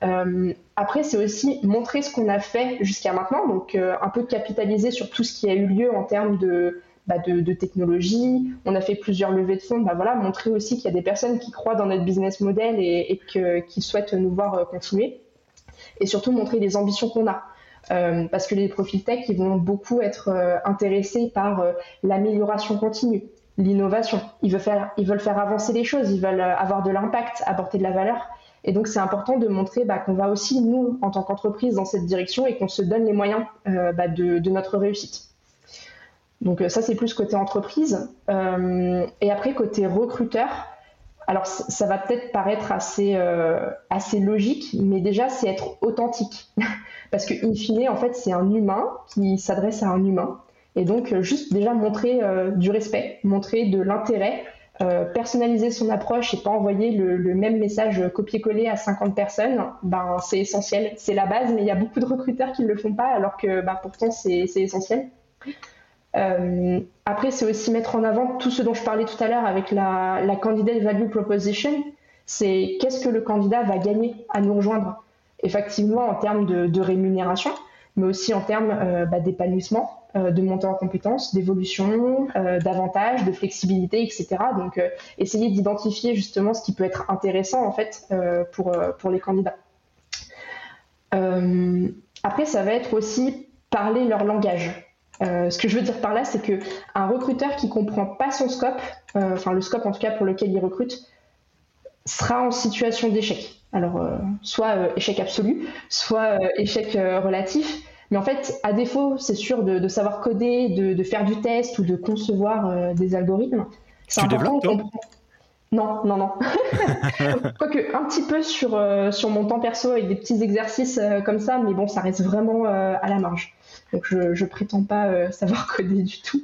Euh, après, c'est aussi montrer ce qu'on a fait jusqu'à maintenant, donc euh, un peu capitaliser sur tout ce qui a eu lieu en termes de, bah, technologie. On a fait plusieurs levées de fonds, bah, voilà, montrer aussi qu'il y a des personnes qui croient dans notre business model et, qui souhaitent nous voir euh, continuer. Et surtout montrer les ambitions qu'on a. parce que les profils tech, ils vont beaucoup être intéressés par l'amélioration continue, l'innovation. Ils veulent faire avancer les choses, ils veulent avoir de l'impact, apporter de la valeur. Et donc, c'est important de montrer bah, qu'on va aussi, nous, en tant qu'entreprise, dans cette direction et qu'on se donne les moyens euh, bah, de, notre réussite. Donc, euh, ça, c'est plus côté entreprise. Euh, et après, côté recruteur, alors ça va peut-être paraître assez, assez logique, mais déjà, c'est être authentique. Parce que, in fine, en fait, c'est un humain qui s'adresse à un humain. Et donc, juste déjà montrer du respect, montrer de l'intérêt, euh, personnaliser son approche et pas envoyer le, même message copier-coller à 50 personnes, ben, c'est essentiel. C'est la base, mais il y a beaucoup de recruteurs qui ne le font pas, alors que ben, pourtant c'est essentiel. Euh, après, c'est aussi mettre en avant tout ce dont je parlais tout à l'heure avec la, candidate value proposition. C'est qu'est-ce que le candidat va gagner à nous rejoindre, effectivement en termes de, rémunération, mais aussi en termes bah, d'épanouissement, de montée en compétences, d'évolution, d'avantages, de flexibilité, etc. Donc, essayer d'identifier justement ce qui peut être intéressant en fait pour, les candidats. après, ça va être aussi parler leur langage. Euh, ce que je veux dire par là, c'est que un recruteur qui comprend pas son scope, euh, enfin le scope en tout cas pour lequel il recrute, sera en situation d'échec. Alors, euh, soit échec absolu, soit échec relatif. Mais en fait, à défaut, c'est sûr de, savoir coder, de, faire du test ou de concevoir des algorithmes. Tu développes toi non, non, non. Quoique un petit peu sur, sur mon temps perso avec des petits exercices comme ça, mais bon, ça reste vraiment à la marge. Donc je, ne prétends pas euh, savoir coder du tout.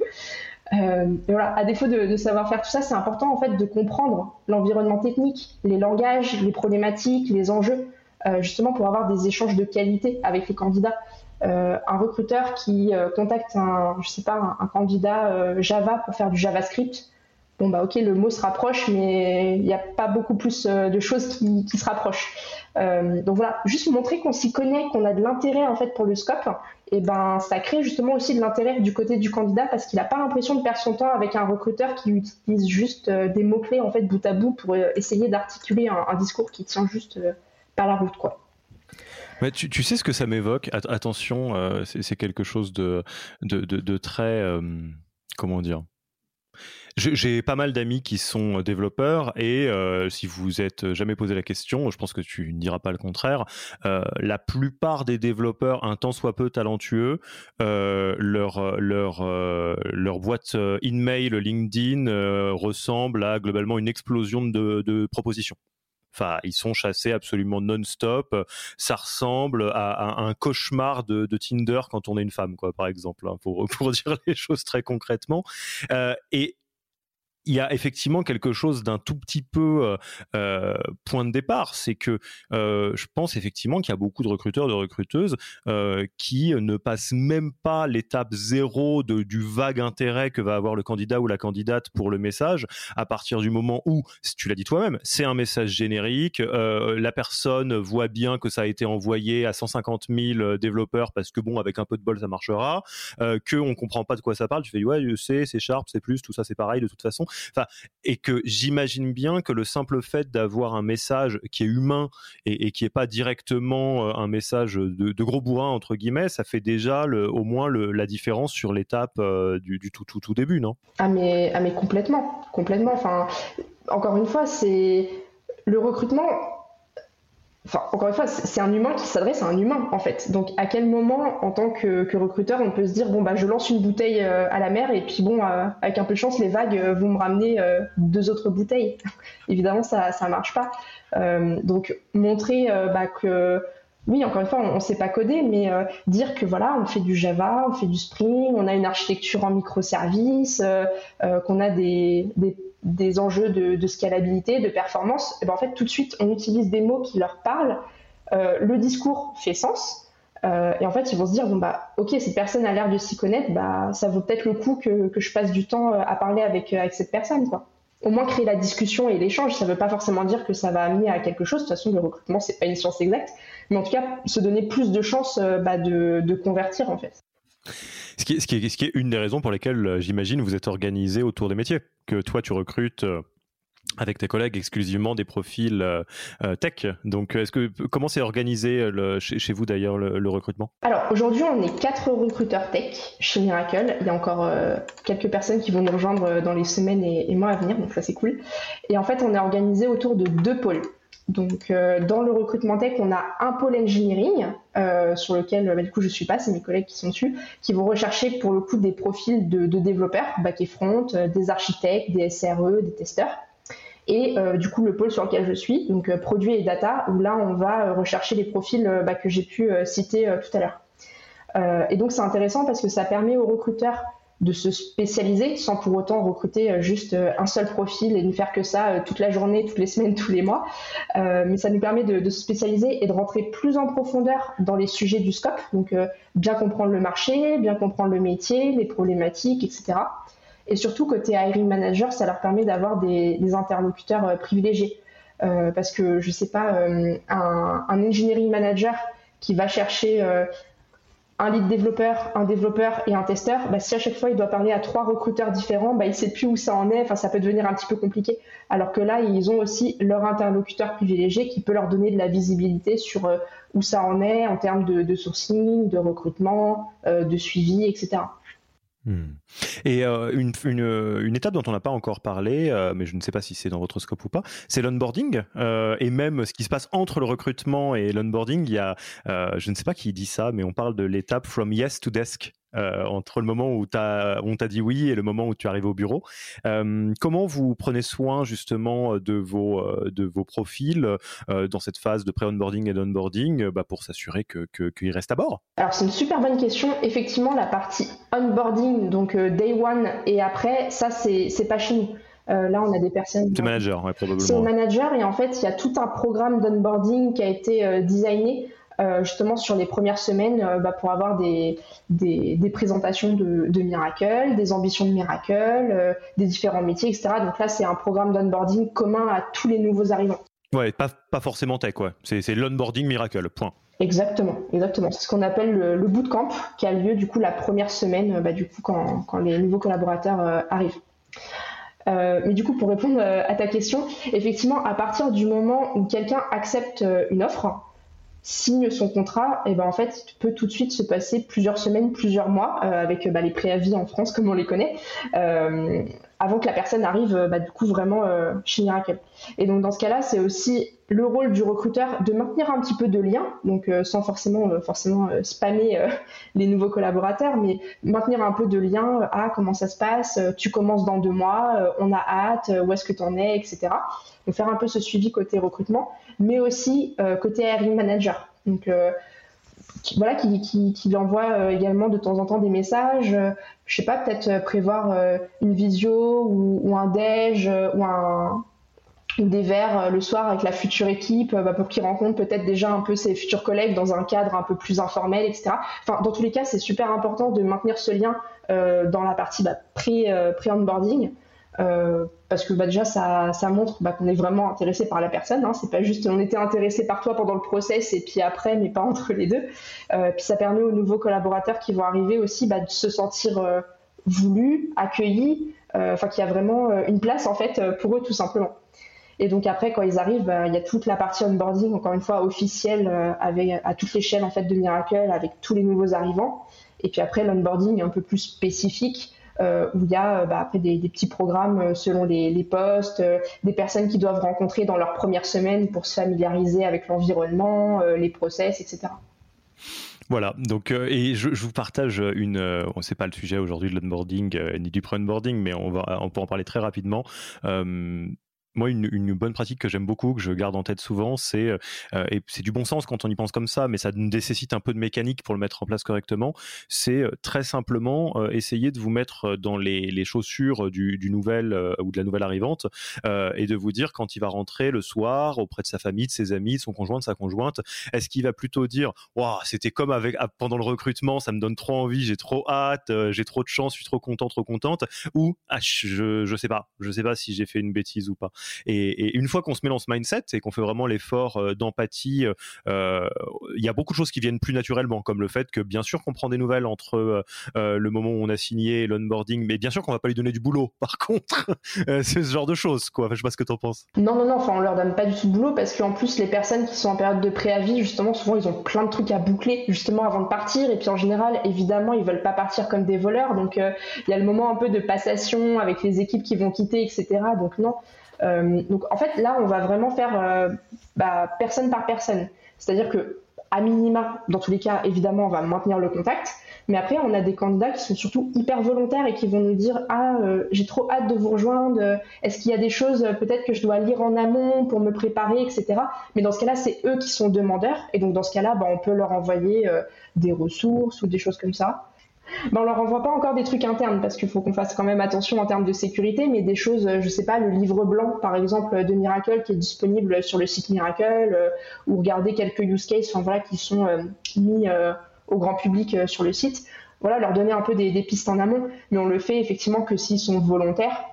Euh, voilà, à défaut de, savoir faire tout ça, c'est important en fait de comprendre l'environnement technique, les langages, les problématiques, les enjeux, euh, justement pour avoir des échanges de qualité avec les candidats. Un recruteur qui contacte un, je sais pas, un candidat Java pour faire du JavaScript, bon bah ok le mot se rapproche mais il n'y a pas beaucoup plus euh, de choses qui, se rapprochent. Euh, donc voilà juste montrer qu'on s'y connaît qu'on a de l'intérêt en fait pour le scope. Et ben ça crée justement aussi de l'intérêt du côté du candidat parce qu'il n'a pas l'impression de perdre son temps avec un recruteur qui utilise juste euh, des mots clés en fait bout à bout pour essayer d'articuler un, discours qui tient juste pas la route quoi tu, sais ce que ça m'évoque? Attention, c'est quelque chose de, de, de très... comment dire? J'ai pas mal d'amis qui sont développeurs et euh, si vous êtes jamais posé la question, je pense que tu ne diras pas le contraire. Euh, la plupart des développeurs, un tant soit peu talentueux, euh, leur leur leur boîte email LinkedIn ressemble à globalement une explosion de, de propositions. Enfin, ils sont chassés absolument non-stop. Ça ressemble à, un cauchemar de, de, Tinder quand on est une femme, quoi, par exemple, hein, pour, pour dire les choses très concrètement. Euh, et il y a effectivement quelque chose d'un tout petit peu euh, euh, point de départ, c'est que euh, je pense effectivement qu'il y a beaucoup de recruteurs, de recruteuses qui ne passent même pas l'étape zéro de, du vague intérêt que va avoir le candidat ou la candidate pour le message, à partir du moment où, tu l'as dit toi-même, c'est un message générique, la personne voit bien que ça a été envoyé à 150 000 développeurs parce que bon, avec un peu de bol ça marchera, que on comprend pas de quoi ça parle, tu fais ouais, c'est c'est sharp, c'est plus, tout ça c'est pareil de toute façon. Et que j'imagine bien que le simple fait d'avoir un message qui est humain et, qui est pas directement euh, un message de, gros bourrin entre guillemets, ça fait déjà au moins la différence sur l'étape euh, du, tout, tout, tout début, non? Ah mais, ah mais complètement, complètement. Enfin, encore une fois, c'est le recrutement Encore une fois, c'est un humain qui s'adresse à un humain, en fait. Donc, à quel moment, en tant que, recruteur, on peut se dire, bon, bah, je lance une bouteille euh, à la mer et puis, bon, euh, avec un peu de chance, les vagues euh, vont me ramener deux autres bouteilles. Évidemment, ça ne marche pas. donc, montrer bah, que, oui, encore une fois, on ne sait pas coder, mais dire que, voilà, on fait du Java, on fait du Spring, on a une architecture en microservices, qu'on a des des enjeux de, scalabilité, de performance, et eh ben en fait tout de suite on utilise des mots qui leur parlent, euh, le discours fait sens, euh, et en fait ils vont se dire bon bah ok cette personne a l'air de s'y connaître, bah ça vaut peut-être le coup que, je passe du temps euh, à parler avec, avec cette personne quoi. Au moins créer la discussion et l'échange, ça ne veut pas forcément dire que ça va amener à quelque chose. De toute façon, le recrutement, c'est pas une science exacte, mais en tout cas, se donner plus de chances bah, de, de convertir en fait. Ce qui, est, une des raisons pour lesquelles, euh, j'imagine, vous êtes organisé autour des métiers. Que toi, tu recrutes euh, avec tes collègues exclusivement des profils euh, tech. Donc, est-ce que comment c'est organisé chez, vous d'ailleurs le, recrutement? Alors aujourd'hui, on est quatre recruteurs tech chez Miracle. Il y a encore quelques personnes qui vont nous rejoindre dans les semaines et, et mois à venir, donc ça c'est cool. Et en fait, on est organisé autour de deux pôles. Donc, euh, dans le recrutement tech, on a un pôle engineering euh, sur lequel, bah, du coup, je suis pas, c'est mes collègues qui sont dessus, qui vont rechercher pour le coup des profils de, développeurs, back et front, euh, des architectes, des SRE, des testeurs. Et du coup, le pôle sur lequel je suis, donc produit et data, où là, on va rechercher les profils bah, que j'ai pu citer tout à l'heure. et donc, c'est intéressant parce que ça permet aux recruteurs de se spécialiser sans pour autant recruter euh, juste euh, un seul profil et ne faire que ça euh, toute la journée, toutes les semaines, tous les mois. mais ça nous permet de, se spécialiser et de rentrer plus en profondeur dans les sujets du scope. Donc bien comprendre le marché, bien comprendre le métier, les problématiques, etc. Et surtout côté hiring manager, ça leur permet d'avoir des, interlocuteurs privilégiés. parce que je sais pas, un, un engineering manager qui va chercher un lead développeur, un développeur et un testeur, bah, si à chaque fois il doit parler à trois recruteurs différents, bah, il ne sait plus où ça en est, ça peut devenir un petit peu compliqué. Alors que là, ils ont aussi leur interlocuteur privilégié qui peut leur donner de la visibilité sur euh, où ça en est en termes de, sourcing, de recrutement, euh, de suivi, etc. Hmm. Et euh, une, une, étape dont on n'a pas encore parlé, euh, mais je ne sais pas si c'est dans votre scope ou pas, c'est l'onboarding euh, et même ce qui se passe entre le recrutement et l'onboarding. Il y a, je ne sais pas qui dit ça, mais on parle de l'étape from yes to desk. Euh, entre le moment où on t'a dit oui et le moment où tu arrives au bureau. Euh, comment vous prenez soin justement de vos, euh, de vos profils dans cette phase de pré-onboarding et d'onboarding bah, pour s'assurer qu'ils que, restent à bord? Alors c'est une super bonne question. Effectivement, la partie onboarding, donc day one et après, ça c'est pas chez nous. là, on a des personnes. C'est manager, ouais, probablement. C'est manager et en fait, il y a tout un programme d'onboarding qui a été designé euh, justement sur les premières semaines euh, bah, pour avoir des, des, présentations de, de, Miracle, des ambitions de Miracle, euh, des différents métiers, etc. Donc là, c'est un programme d'onboarding commun à tous les nouveaux arrivants. Ouais, pas, pas forcément tech. C'est, l'onboarding Miracle, point. Exactement, exactement. C'est ce qu'on appelle le, bootcamp qui a lieu du coup la première semaine, bah, du coup quand, quand, les nouveaux collaborateurs arrivent. mais du coup, pour répondre à ta question, effectivement, à partir du moment où quelqu'un accepte une offre, signe son contrat, et ben en fait, il peut tout de suite se passer plusieurs semaines, plusieurs mois, euh, avec bah, les préavis en France comme on les connaît, euh, avant que la personne arrive bah, du coup vraiment euh, chez Miracle. Et donc dans ce cas-là, c'est aussi le rôle du recruteur de maintenir un petit peu de lien, donc sans forcément forcément spammer les nouveaux collaborateurs, mais maintenir un peu de lien à comment ça se passe, tu commences dans deux mois, on a hâte, où est-ce que tu en es, etc. Donc faire un peu ce suivi côté recrutement mais aussi euh, côté hiring manager. Donc euh, qui, voilà, qui, qui, qui envoie euh, également de temps en temps des messages. je sais pas, peut-être prévoir une visio ou, un déj ou un ou des verres le soir avec la future équipe bah, pour qu'il rencontre peut-être déjà un peu ses futurs collègues dans un cadre un peu plus informel, etc. Enfin, dans tous les cas, c'est super important de maintenir ce lien dans la partie bah, pré-onboarding. Parce que bah, déjà ça, montre bah, qu'on est vraiment intéressé par la personne. Hein. C'est pas juste on était intéressé par toi pendant le process et puis après, mais pas entre les deux. Euh, puis ça permet aux nouveaux collaborateurs qui vont arriver aussi bah, de se sentir euh, voulus, accueillis, euh, enfin qu'il y a vraiment une place en fait pour eux tout simplement. Et donc après, quand ils arrivent, il y a toute la partie onboarding, encore une fois officielle, avec à toute l'échelle en fait de Miracle, avec tous les nouveaux arrivants. Et puis après, l'onboarding un peu plus spécifique euh, où il y a euh, bah, après des, petits programmes euh, selon les, postes, des personnes qui doivent rencontrer dans leur première semaine pour se familiariser avec l'environnement, les process, etc. Voilà, donc et je, vous partage une, on sait pas le sujet aujourd'hui de l'onboarding ni du pre-onboarding, mais on va, on peut en parler très rapidement moi, une, bonne pratique que j'aime beaucoup, que je garde en tête souvent, c'est euh, et c'est du bon sens quand on y pense comme ça, mais ça nécessite un peu de mécanique pour le mettre en place correctement. C'est euh, très simplement euh, essayer de vous mettre dans les, chaussures du, nouvel ou de la nouvelle arrivante et de vous dire quand il va rentrer le soir auprès de sa famille, de ses amis, de son conjoint, de sa conjointe, est-ce qu'il va plutôt dire waouh c'était comme avec ah, pendant le recrutement, ça me donne trop envie, j'ai trop hâte, j'ai trop de chance, je suis trop content, trop contente, ou ah, je je sais pas, je sais pas si j'ai fait une bêtise ou pas. Et, une fois qu'on se met dans ce mindset et qu'on fait vraiment l'effort euh, d'empathie, euh, il y a beaucoup de choses qui viennent plus naturellement, comme le fait que bien sûr qu'on prend des nouvelles entre euh, le moment où on a signé l'onboarding, mais bien sûr qu'on va pas lui donner du boulot. Par contre, c'est ce genre de choses, quoi. Enfin, je sais pas ce que tu en penses. Non, non, non. Enfin, on leur donne pas du tout de boulot parce qu'en plus, les personnes qui sont en période de préavis, justement, souvent, ils ont plein de trucs à boucler justement avant de partir. Et puis en général, évidemment, ils veulent pas partir comme des voleurs. Donc, il y a le moment un peu de passation avec les équipes qui vont quitter, etc. Donc non. Euh, donc en fait là on va vraiment faire euh, bah, personne par personne. C'est-à-dire que à minima, dans tous les cas, évidemment, on va maintenir le contact. Mais après, on a des candidats qui sont surtout hyper volontaires et qui vont nous dire Ah, euh, j'ai trop hâte de vous rejoindre. Est-ce qu'il y a des choses peut-être que je dois lire en amont pour me préparer, etc. Mais dans ce cas-là, c'est eux qui sont demandeurs. Et donc, dans ce cas-là, bah, on peut leur envoyer des ressources ou des choses comme ça ben, on leur envoie pas encore des trucs internes parce qu'il faut qu'on fasse quand même attention en termes de sécurité, mais des choses, euh, je sais pas, le livre blanc par exemple de Miracle qui est disponible sur le site Miracle, euh, ou regarder quelques use cases, voilà, qui sont euh, mis au grand public sur le site. Voilà, leur donner un peu des, pistes en amont, mais on le fait effectivement que s'ils sont volontaires.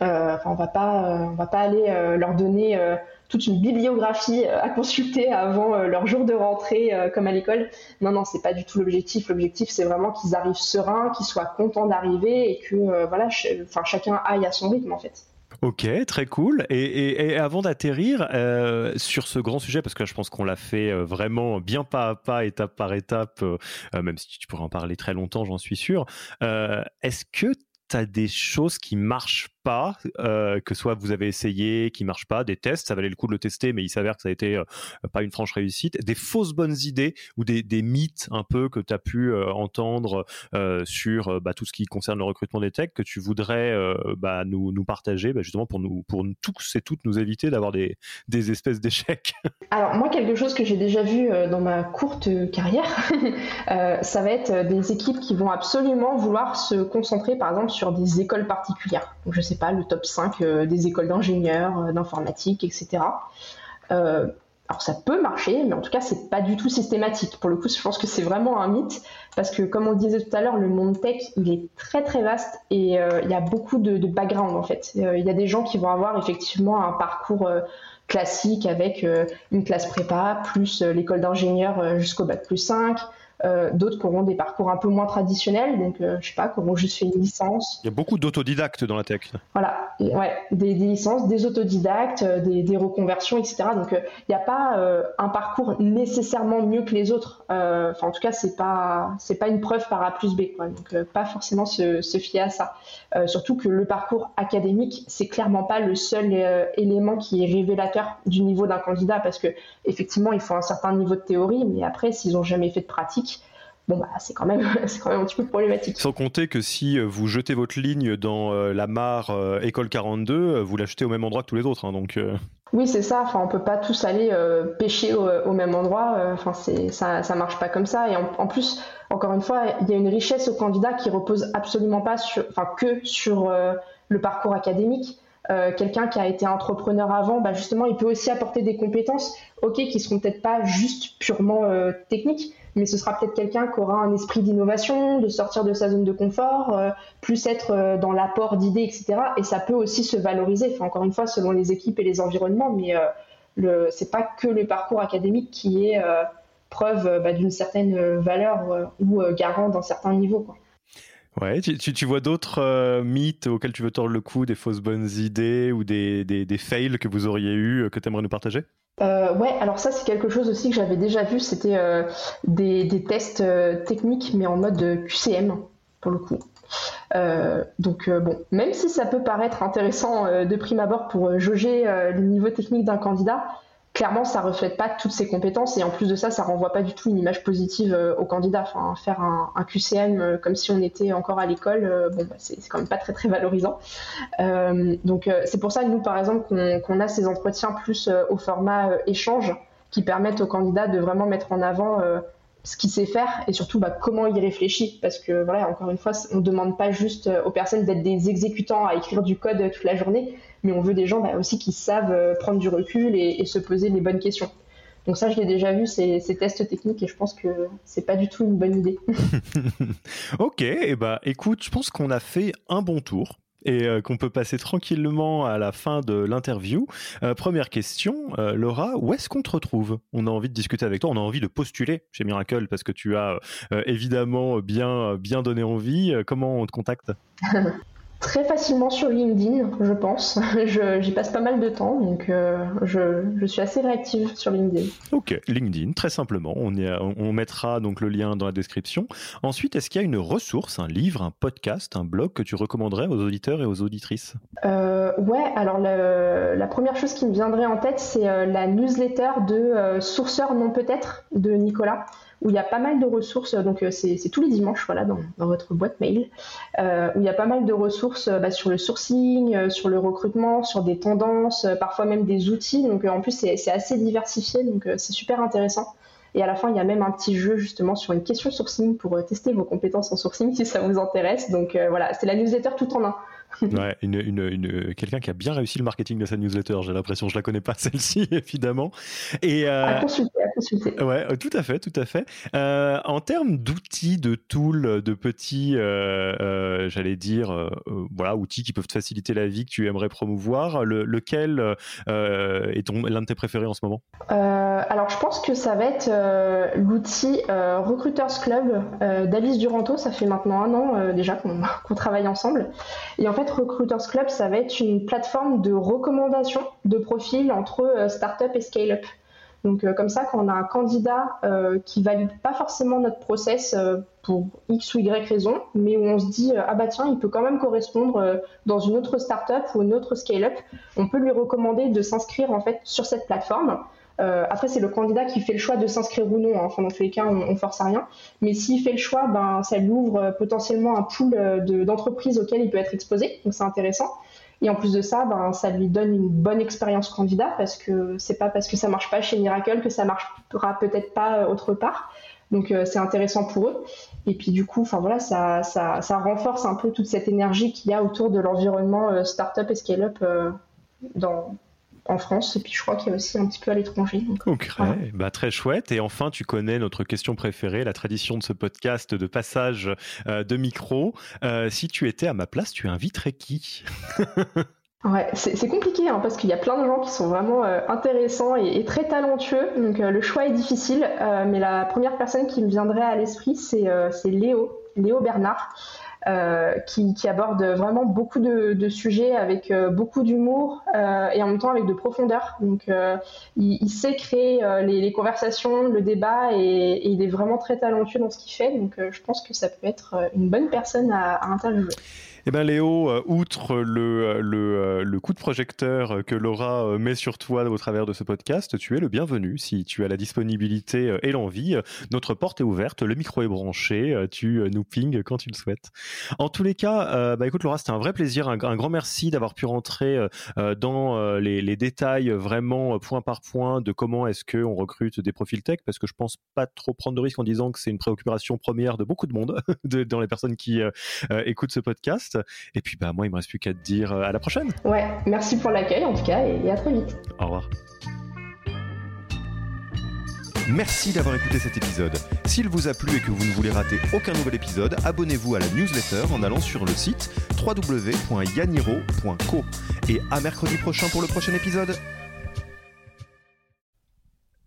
on va va pas aller leur donner toute une bibliographie à consulter avant leur jour de rentrée comme à l'école. Non, non, c'est pas du tout l'objectif. L'objectif, c'est vraiment qu'ils arrivent sereins, qu'ils soient contents d'arriver et que voilà, enfin chacun aille à son rythme en fait. Ok, très cool. Et, avant d'atterrir euh, sur ce grand sujet, parce que là, je pense qu'on l'a fait euh, vraiment bien pas à pas, étape par étape, euh, même si tu pourrais en parler très longtemps, j'en suis sûr. Est-ce que tu as des choses qui marchent pas, euh, que soit vous avez essayé, qui marche pas, des tests, ça valait le coup de le tester, mais il s'avère que ça a été euh, pas une franche réussite, des fausses bonnes idées ou des, des mythes un peu que tu as pu euh, entendre sur bah, tout ce qui concerne le recrutement des techs que tu voudrais bah, nous, nous, partager bah, justement pour nous pour nous, tous et toutes nous éviter d'avoir des, des espèces d'échecs. Alors moi quelque chose que j'ai déjà vu dans ma courte carrière, ça va être des équipes qui vont absolument vouloir se concentrer par exemple sur des écoles particulières. Je sais pas, le top 5 euh, des écoles d'ingénieurs, euh, d'informatique, etc. Euh, alors ça peut marcher, mais en tout cas c'est pas du tout systématique. Pour le coup, je pense que c'est vraiment un mythe parce que comme on disait tout à l'heure, le monde tech il est très très vaste et il y a beaucoup de, background en fait. Il y a des gens qui vont avoir effectivement un parcours classique avec une classe prépa plus l'école d'ingénieur jusqu'au bac plus 5, euh, d'autres qui auront des parcours un peu moins traditionnels, donc euh, je sais pas, qui auront juste fait une licence. Il y a beaucoup d'autodidactes dans la tech. Voilà, ouais, des, licences, des autodidactes, euh, des, reconversions, etc. Donc il n'y a pas un parcours nécessairement mieux que les autres. Enfin, en tout cas, c'est pas c'est pas une preuve par A plus B, quoi. Donc pas forcément se, se, fier à ça. surtout que le parcours académique, c'est clairement pas le seul élément qui est révélateur du niveau d'un candidat, parce que effectivement, il faut un certain niveau de théorie, mais après, s'ils ont jamais fait de pratique bon bah c'est quand même c'est quand même un petit peu problématique. Sans compter que si euh, vous jetez votre ligne dans euh, la mare euh, école 42, vous l'achetez au même endroit que tous les autres, hein, donc. Oui, c'est ça. Enfin, on peut pas tous aller pêcher au, même endroit. Enfin, c'est ça, ça marche pas comme ça. Et en, plus, encore une fois, il y a une richesse au candidat qui repose absolument pas sur, enfin, que sur le parcours académique. quelqu'un qui a été entrepreneur avant, bah justement, il peut aussi apporter des compétences, ok, qui seront peut-être pas juste purement techniques, mais ce sera peut-être quelqu'un qui aura un esprit d'innovation, de sortir de sa zone de confort, euh, plus être euh, dans l'apport d'idées, etc. Et ça peut aussi se valoriser, encore une fois, selon les équipes et les environnements, mais euh, le, c'est pas que le parcours académique qui est preuve bah, d'une certaine valeur ou garant dans certains niveaux. Quoi. Ouais, tu, tu, vois d'autres mythes auxquels tu veux tordre le cou, des fausses bonnes idées ou des, des, des fails que vous auriez eu que tu aimerais nous partager? Euh, ouais, alors ça c'est quelque chose aussi que j'avais déjà vu, c'était euh, des, des, tests euh, techniques mais en mode QCM pour le coup. Euh, donc bon, même si ça peut paraître intéressant de prime abord pour jauger le niveau technique d'un candidat, clairement, ça reflète pas toutes ses compétences et en plus de ça, ça renvoie pas du tout une image positive euh, au candidat. Enfin, faire un, QCM euh, comme si on était encore à l'école, euh, bon, bah, c'est quand même pas très valorisant. donc c'est pour ça nous, par exemple, qu'on a ces entretiens plus au format échange qui permettent au candidat de vraiment mettre en avant ce qu'il sait faire et surtout bah, comment il réfléchit. Parce que voilà, encore une fois, on ne demande pas juste aux personnes d'être des exécutants à écrire du code toute la journée, mais on veut des gens bah, aussi qui savent euh, prendre du recul et, se poser les bonnes questions. Donc ça, je l'ai déjà vu, ces, ces, tests techniques, et je pense que c'est pas du tout une bonne idée. ok, et bah écoute, je pense qu'on a fait un bon tour et euh, qu'on peut passer tranquillement à la fin de l'interview. Euh, première question, Laura, où est-ce qu'on te retrouve? On a envie de discuter avec toi, on a envie de postuler chez Miracle parce que tu as évidemment bien, bien donné envie. comment on te contacte? Très facilement sur LinkedIn, je pense. J'y passe pas mal de temps, donc euh, je, je, suis assez réactive sur LinkedIn. Ok, LinkedIn, très simplement. On, y on mettra donc le lien dans la description. Ensuite, est-ce qu'il y a une ressource, un livre, un podcast, un blog que tu recommanderais aux auditeurs et aux auditrices? Euh, Ouais, alors la première chose qui me viendrait en tête, c'est euh, la newsletter de Sourceur non peut-être de Nicolas où il y a pas mal de ressources, donc euh, c'est tous les dimanches voilà, dans, votre boîte mail, euh, où il y a pas mal de ressources euh, bah, sur le sourcing, sur le recrutement, sur des tendances, parfois même des outils. Donc en plus c'est assez diversifié, donc c'est super intéressant. Et à la fin, il y a même un petit jeu justement sur une question sourcing pour tester vos compétences en sourcing si ça vous intéresse. Donc voilà, c'est la newsletter tout en un. ouais, une, une, quelqu'un qui a bien réussi le marketing de sa newsletter, j'ai l'impression. Je la connais pas celle-ci, évidemment. Et, euh, à consulter, à consulter. Ouais, tout à fait, tout à fait. Euh, en termes d'outils, de tools, de petits, euh, j'allais dire, voilà, outils qui peuvent te faciliter la vie que tu aimerais promouvoir, lequel est l'un de tes préférés en ce moment? Alors, je pense que ça va être l'outil Recruiters Club d'Alice Duranto. Ça fait maintenant un an déjà qu'on travaille ensemble. Et en fait, Recruiters Club, ça va être une plateforme de recommandation de profils entre euh, start-up et scale-up. Donc euh, comme ça, quand on a un candidat euh, qui valide pas forcément notre process pour X ou Y raison, mais où on se dit ah bah tiens, il peut quand même correspondre dans une autre startup ou une autre scale-up, on peut lui recommander de s'inscrire en fait sur cette plateforme. Euh, après, c'est le candidat qui fait le choix de s'inscrire ou non. Hein. Enfin, dans tous les cas, on, force à rien. Mais s'il fait le choix, ben, ça lui ouvre euh, potentiellement un pool euh, d'entreprises auxquelles il peut être exposé. Donc, c'est intéressant. Et en plus de ça, ben, ça lui donne une bonne expérience candidat parce que c'est pas parce que ça marche pas chez Miracle que ça marchera peut-être pas autre part. Donc c'est intéressant pour eux. Et puis du coup, voilà, ça, ça, ça, renforce un peu toute cette énergie qu'il y a autour de l'environnement startup et scale-up dans, en France et puis je crois qu'il y a aussi un petit peu à l'étranger. Ok, bah, très chouette. Et enfin, tu connais notre question préférée, la tradition de ce podcast de passage euh, de micro. Euh, si tu étais à ma place, tu inviterais qui? Ouais, c'est compliqué hein, parce qu'il y a plein de gens qui sont vraiment euh, intéressants et, très talentueux, donc le choix est difficile, mais la première personne qui me viendrait à l'esprit, c'est Léo, Léo Bernard. Euh, qui, aborde vraiment beaucoup de, sujets avec euh, beaucoup d'humour euh, et en même temps avec de profondeur. Donc, il, sait créer les, conversations, le débat et, il est vraiment très talentueux dans ce qu'il fait. Donc, je pense que ça peut être une bonne personne à, à interviewer. Eh bien Léo, euh, outre le, euh, euh, le, coup de projecteur que Laura met sur toi au travers de ce podcast, tu es le bienvenu. Si tu as la disponibilité et l'envie, notre porte est ouverte, le micro est branché, tu nous pinges quand tu le souhaites. En tous les cas, bah écoute Laura, c'était un vrai plaisir, un, grand merci d'avoir pu rentrer dans les, détails vraiment point par point de comment est-ce qu'on recrute des profils tech, parce que je pense pas trop prendre de risques en disant que c'est une préoccupation première de beaucoup de monde, dans les personnes qui écoutent ce podcast. Et puis, bah, moi, il me reste plus qu'à te dire euh, à la prochaine. Ouais, merci pour l'accueil en tout cas et à très vite. Au revoir. Merci d'avoir écouté cet épisode. S'il vous a plu et que vous ne voulez rater aucun nouvel épisode, abonnez-vous à la newsletter en allant sur le site www.yaniro.co. Et à mercredi prochain pour le prochain épisode.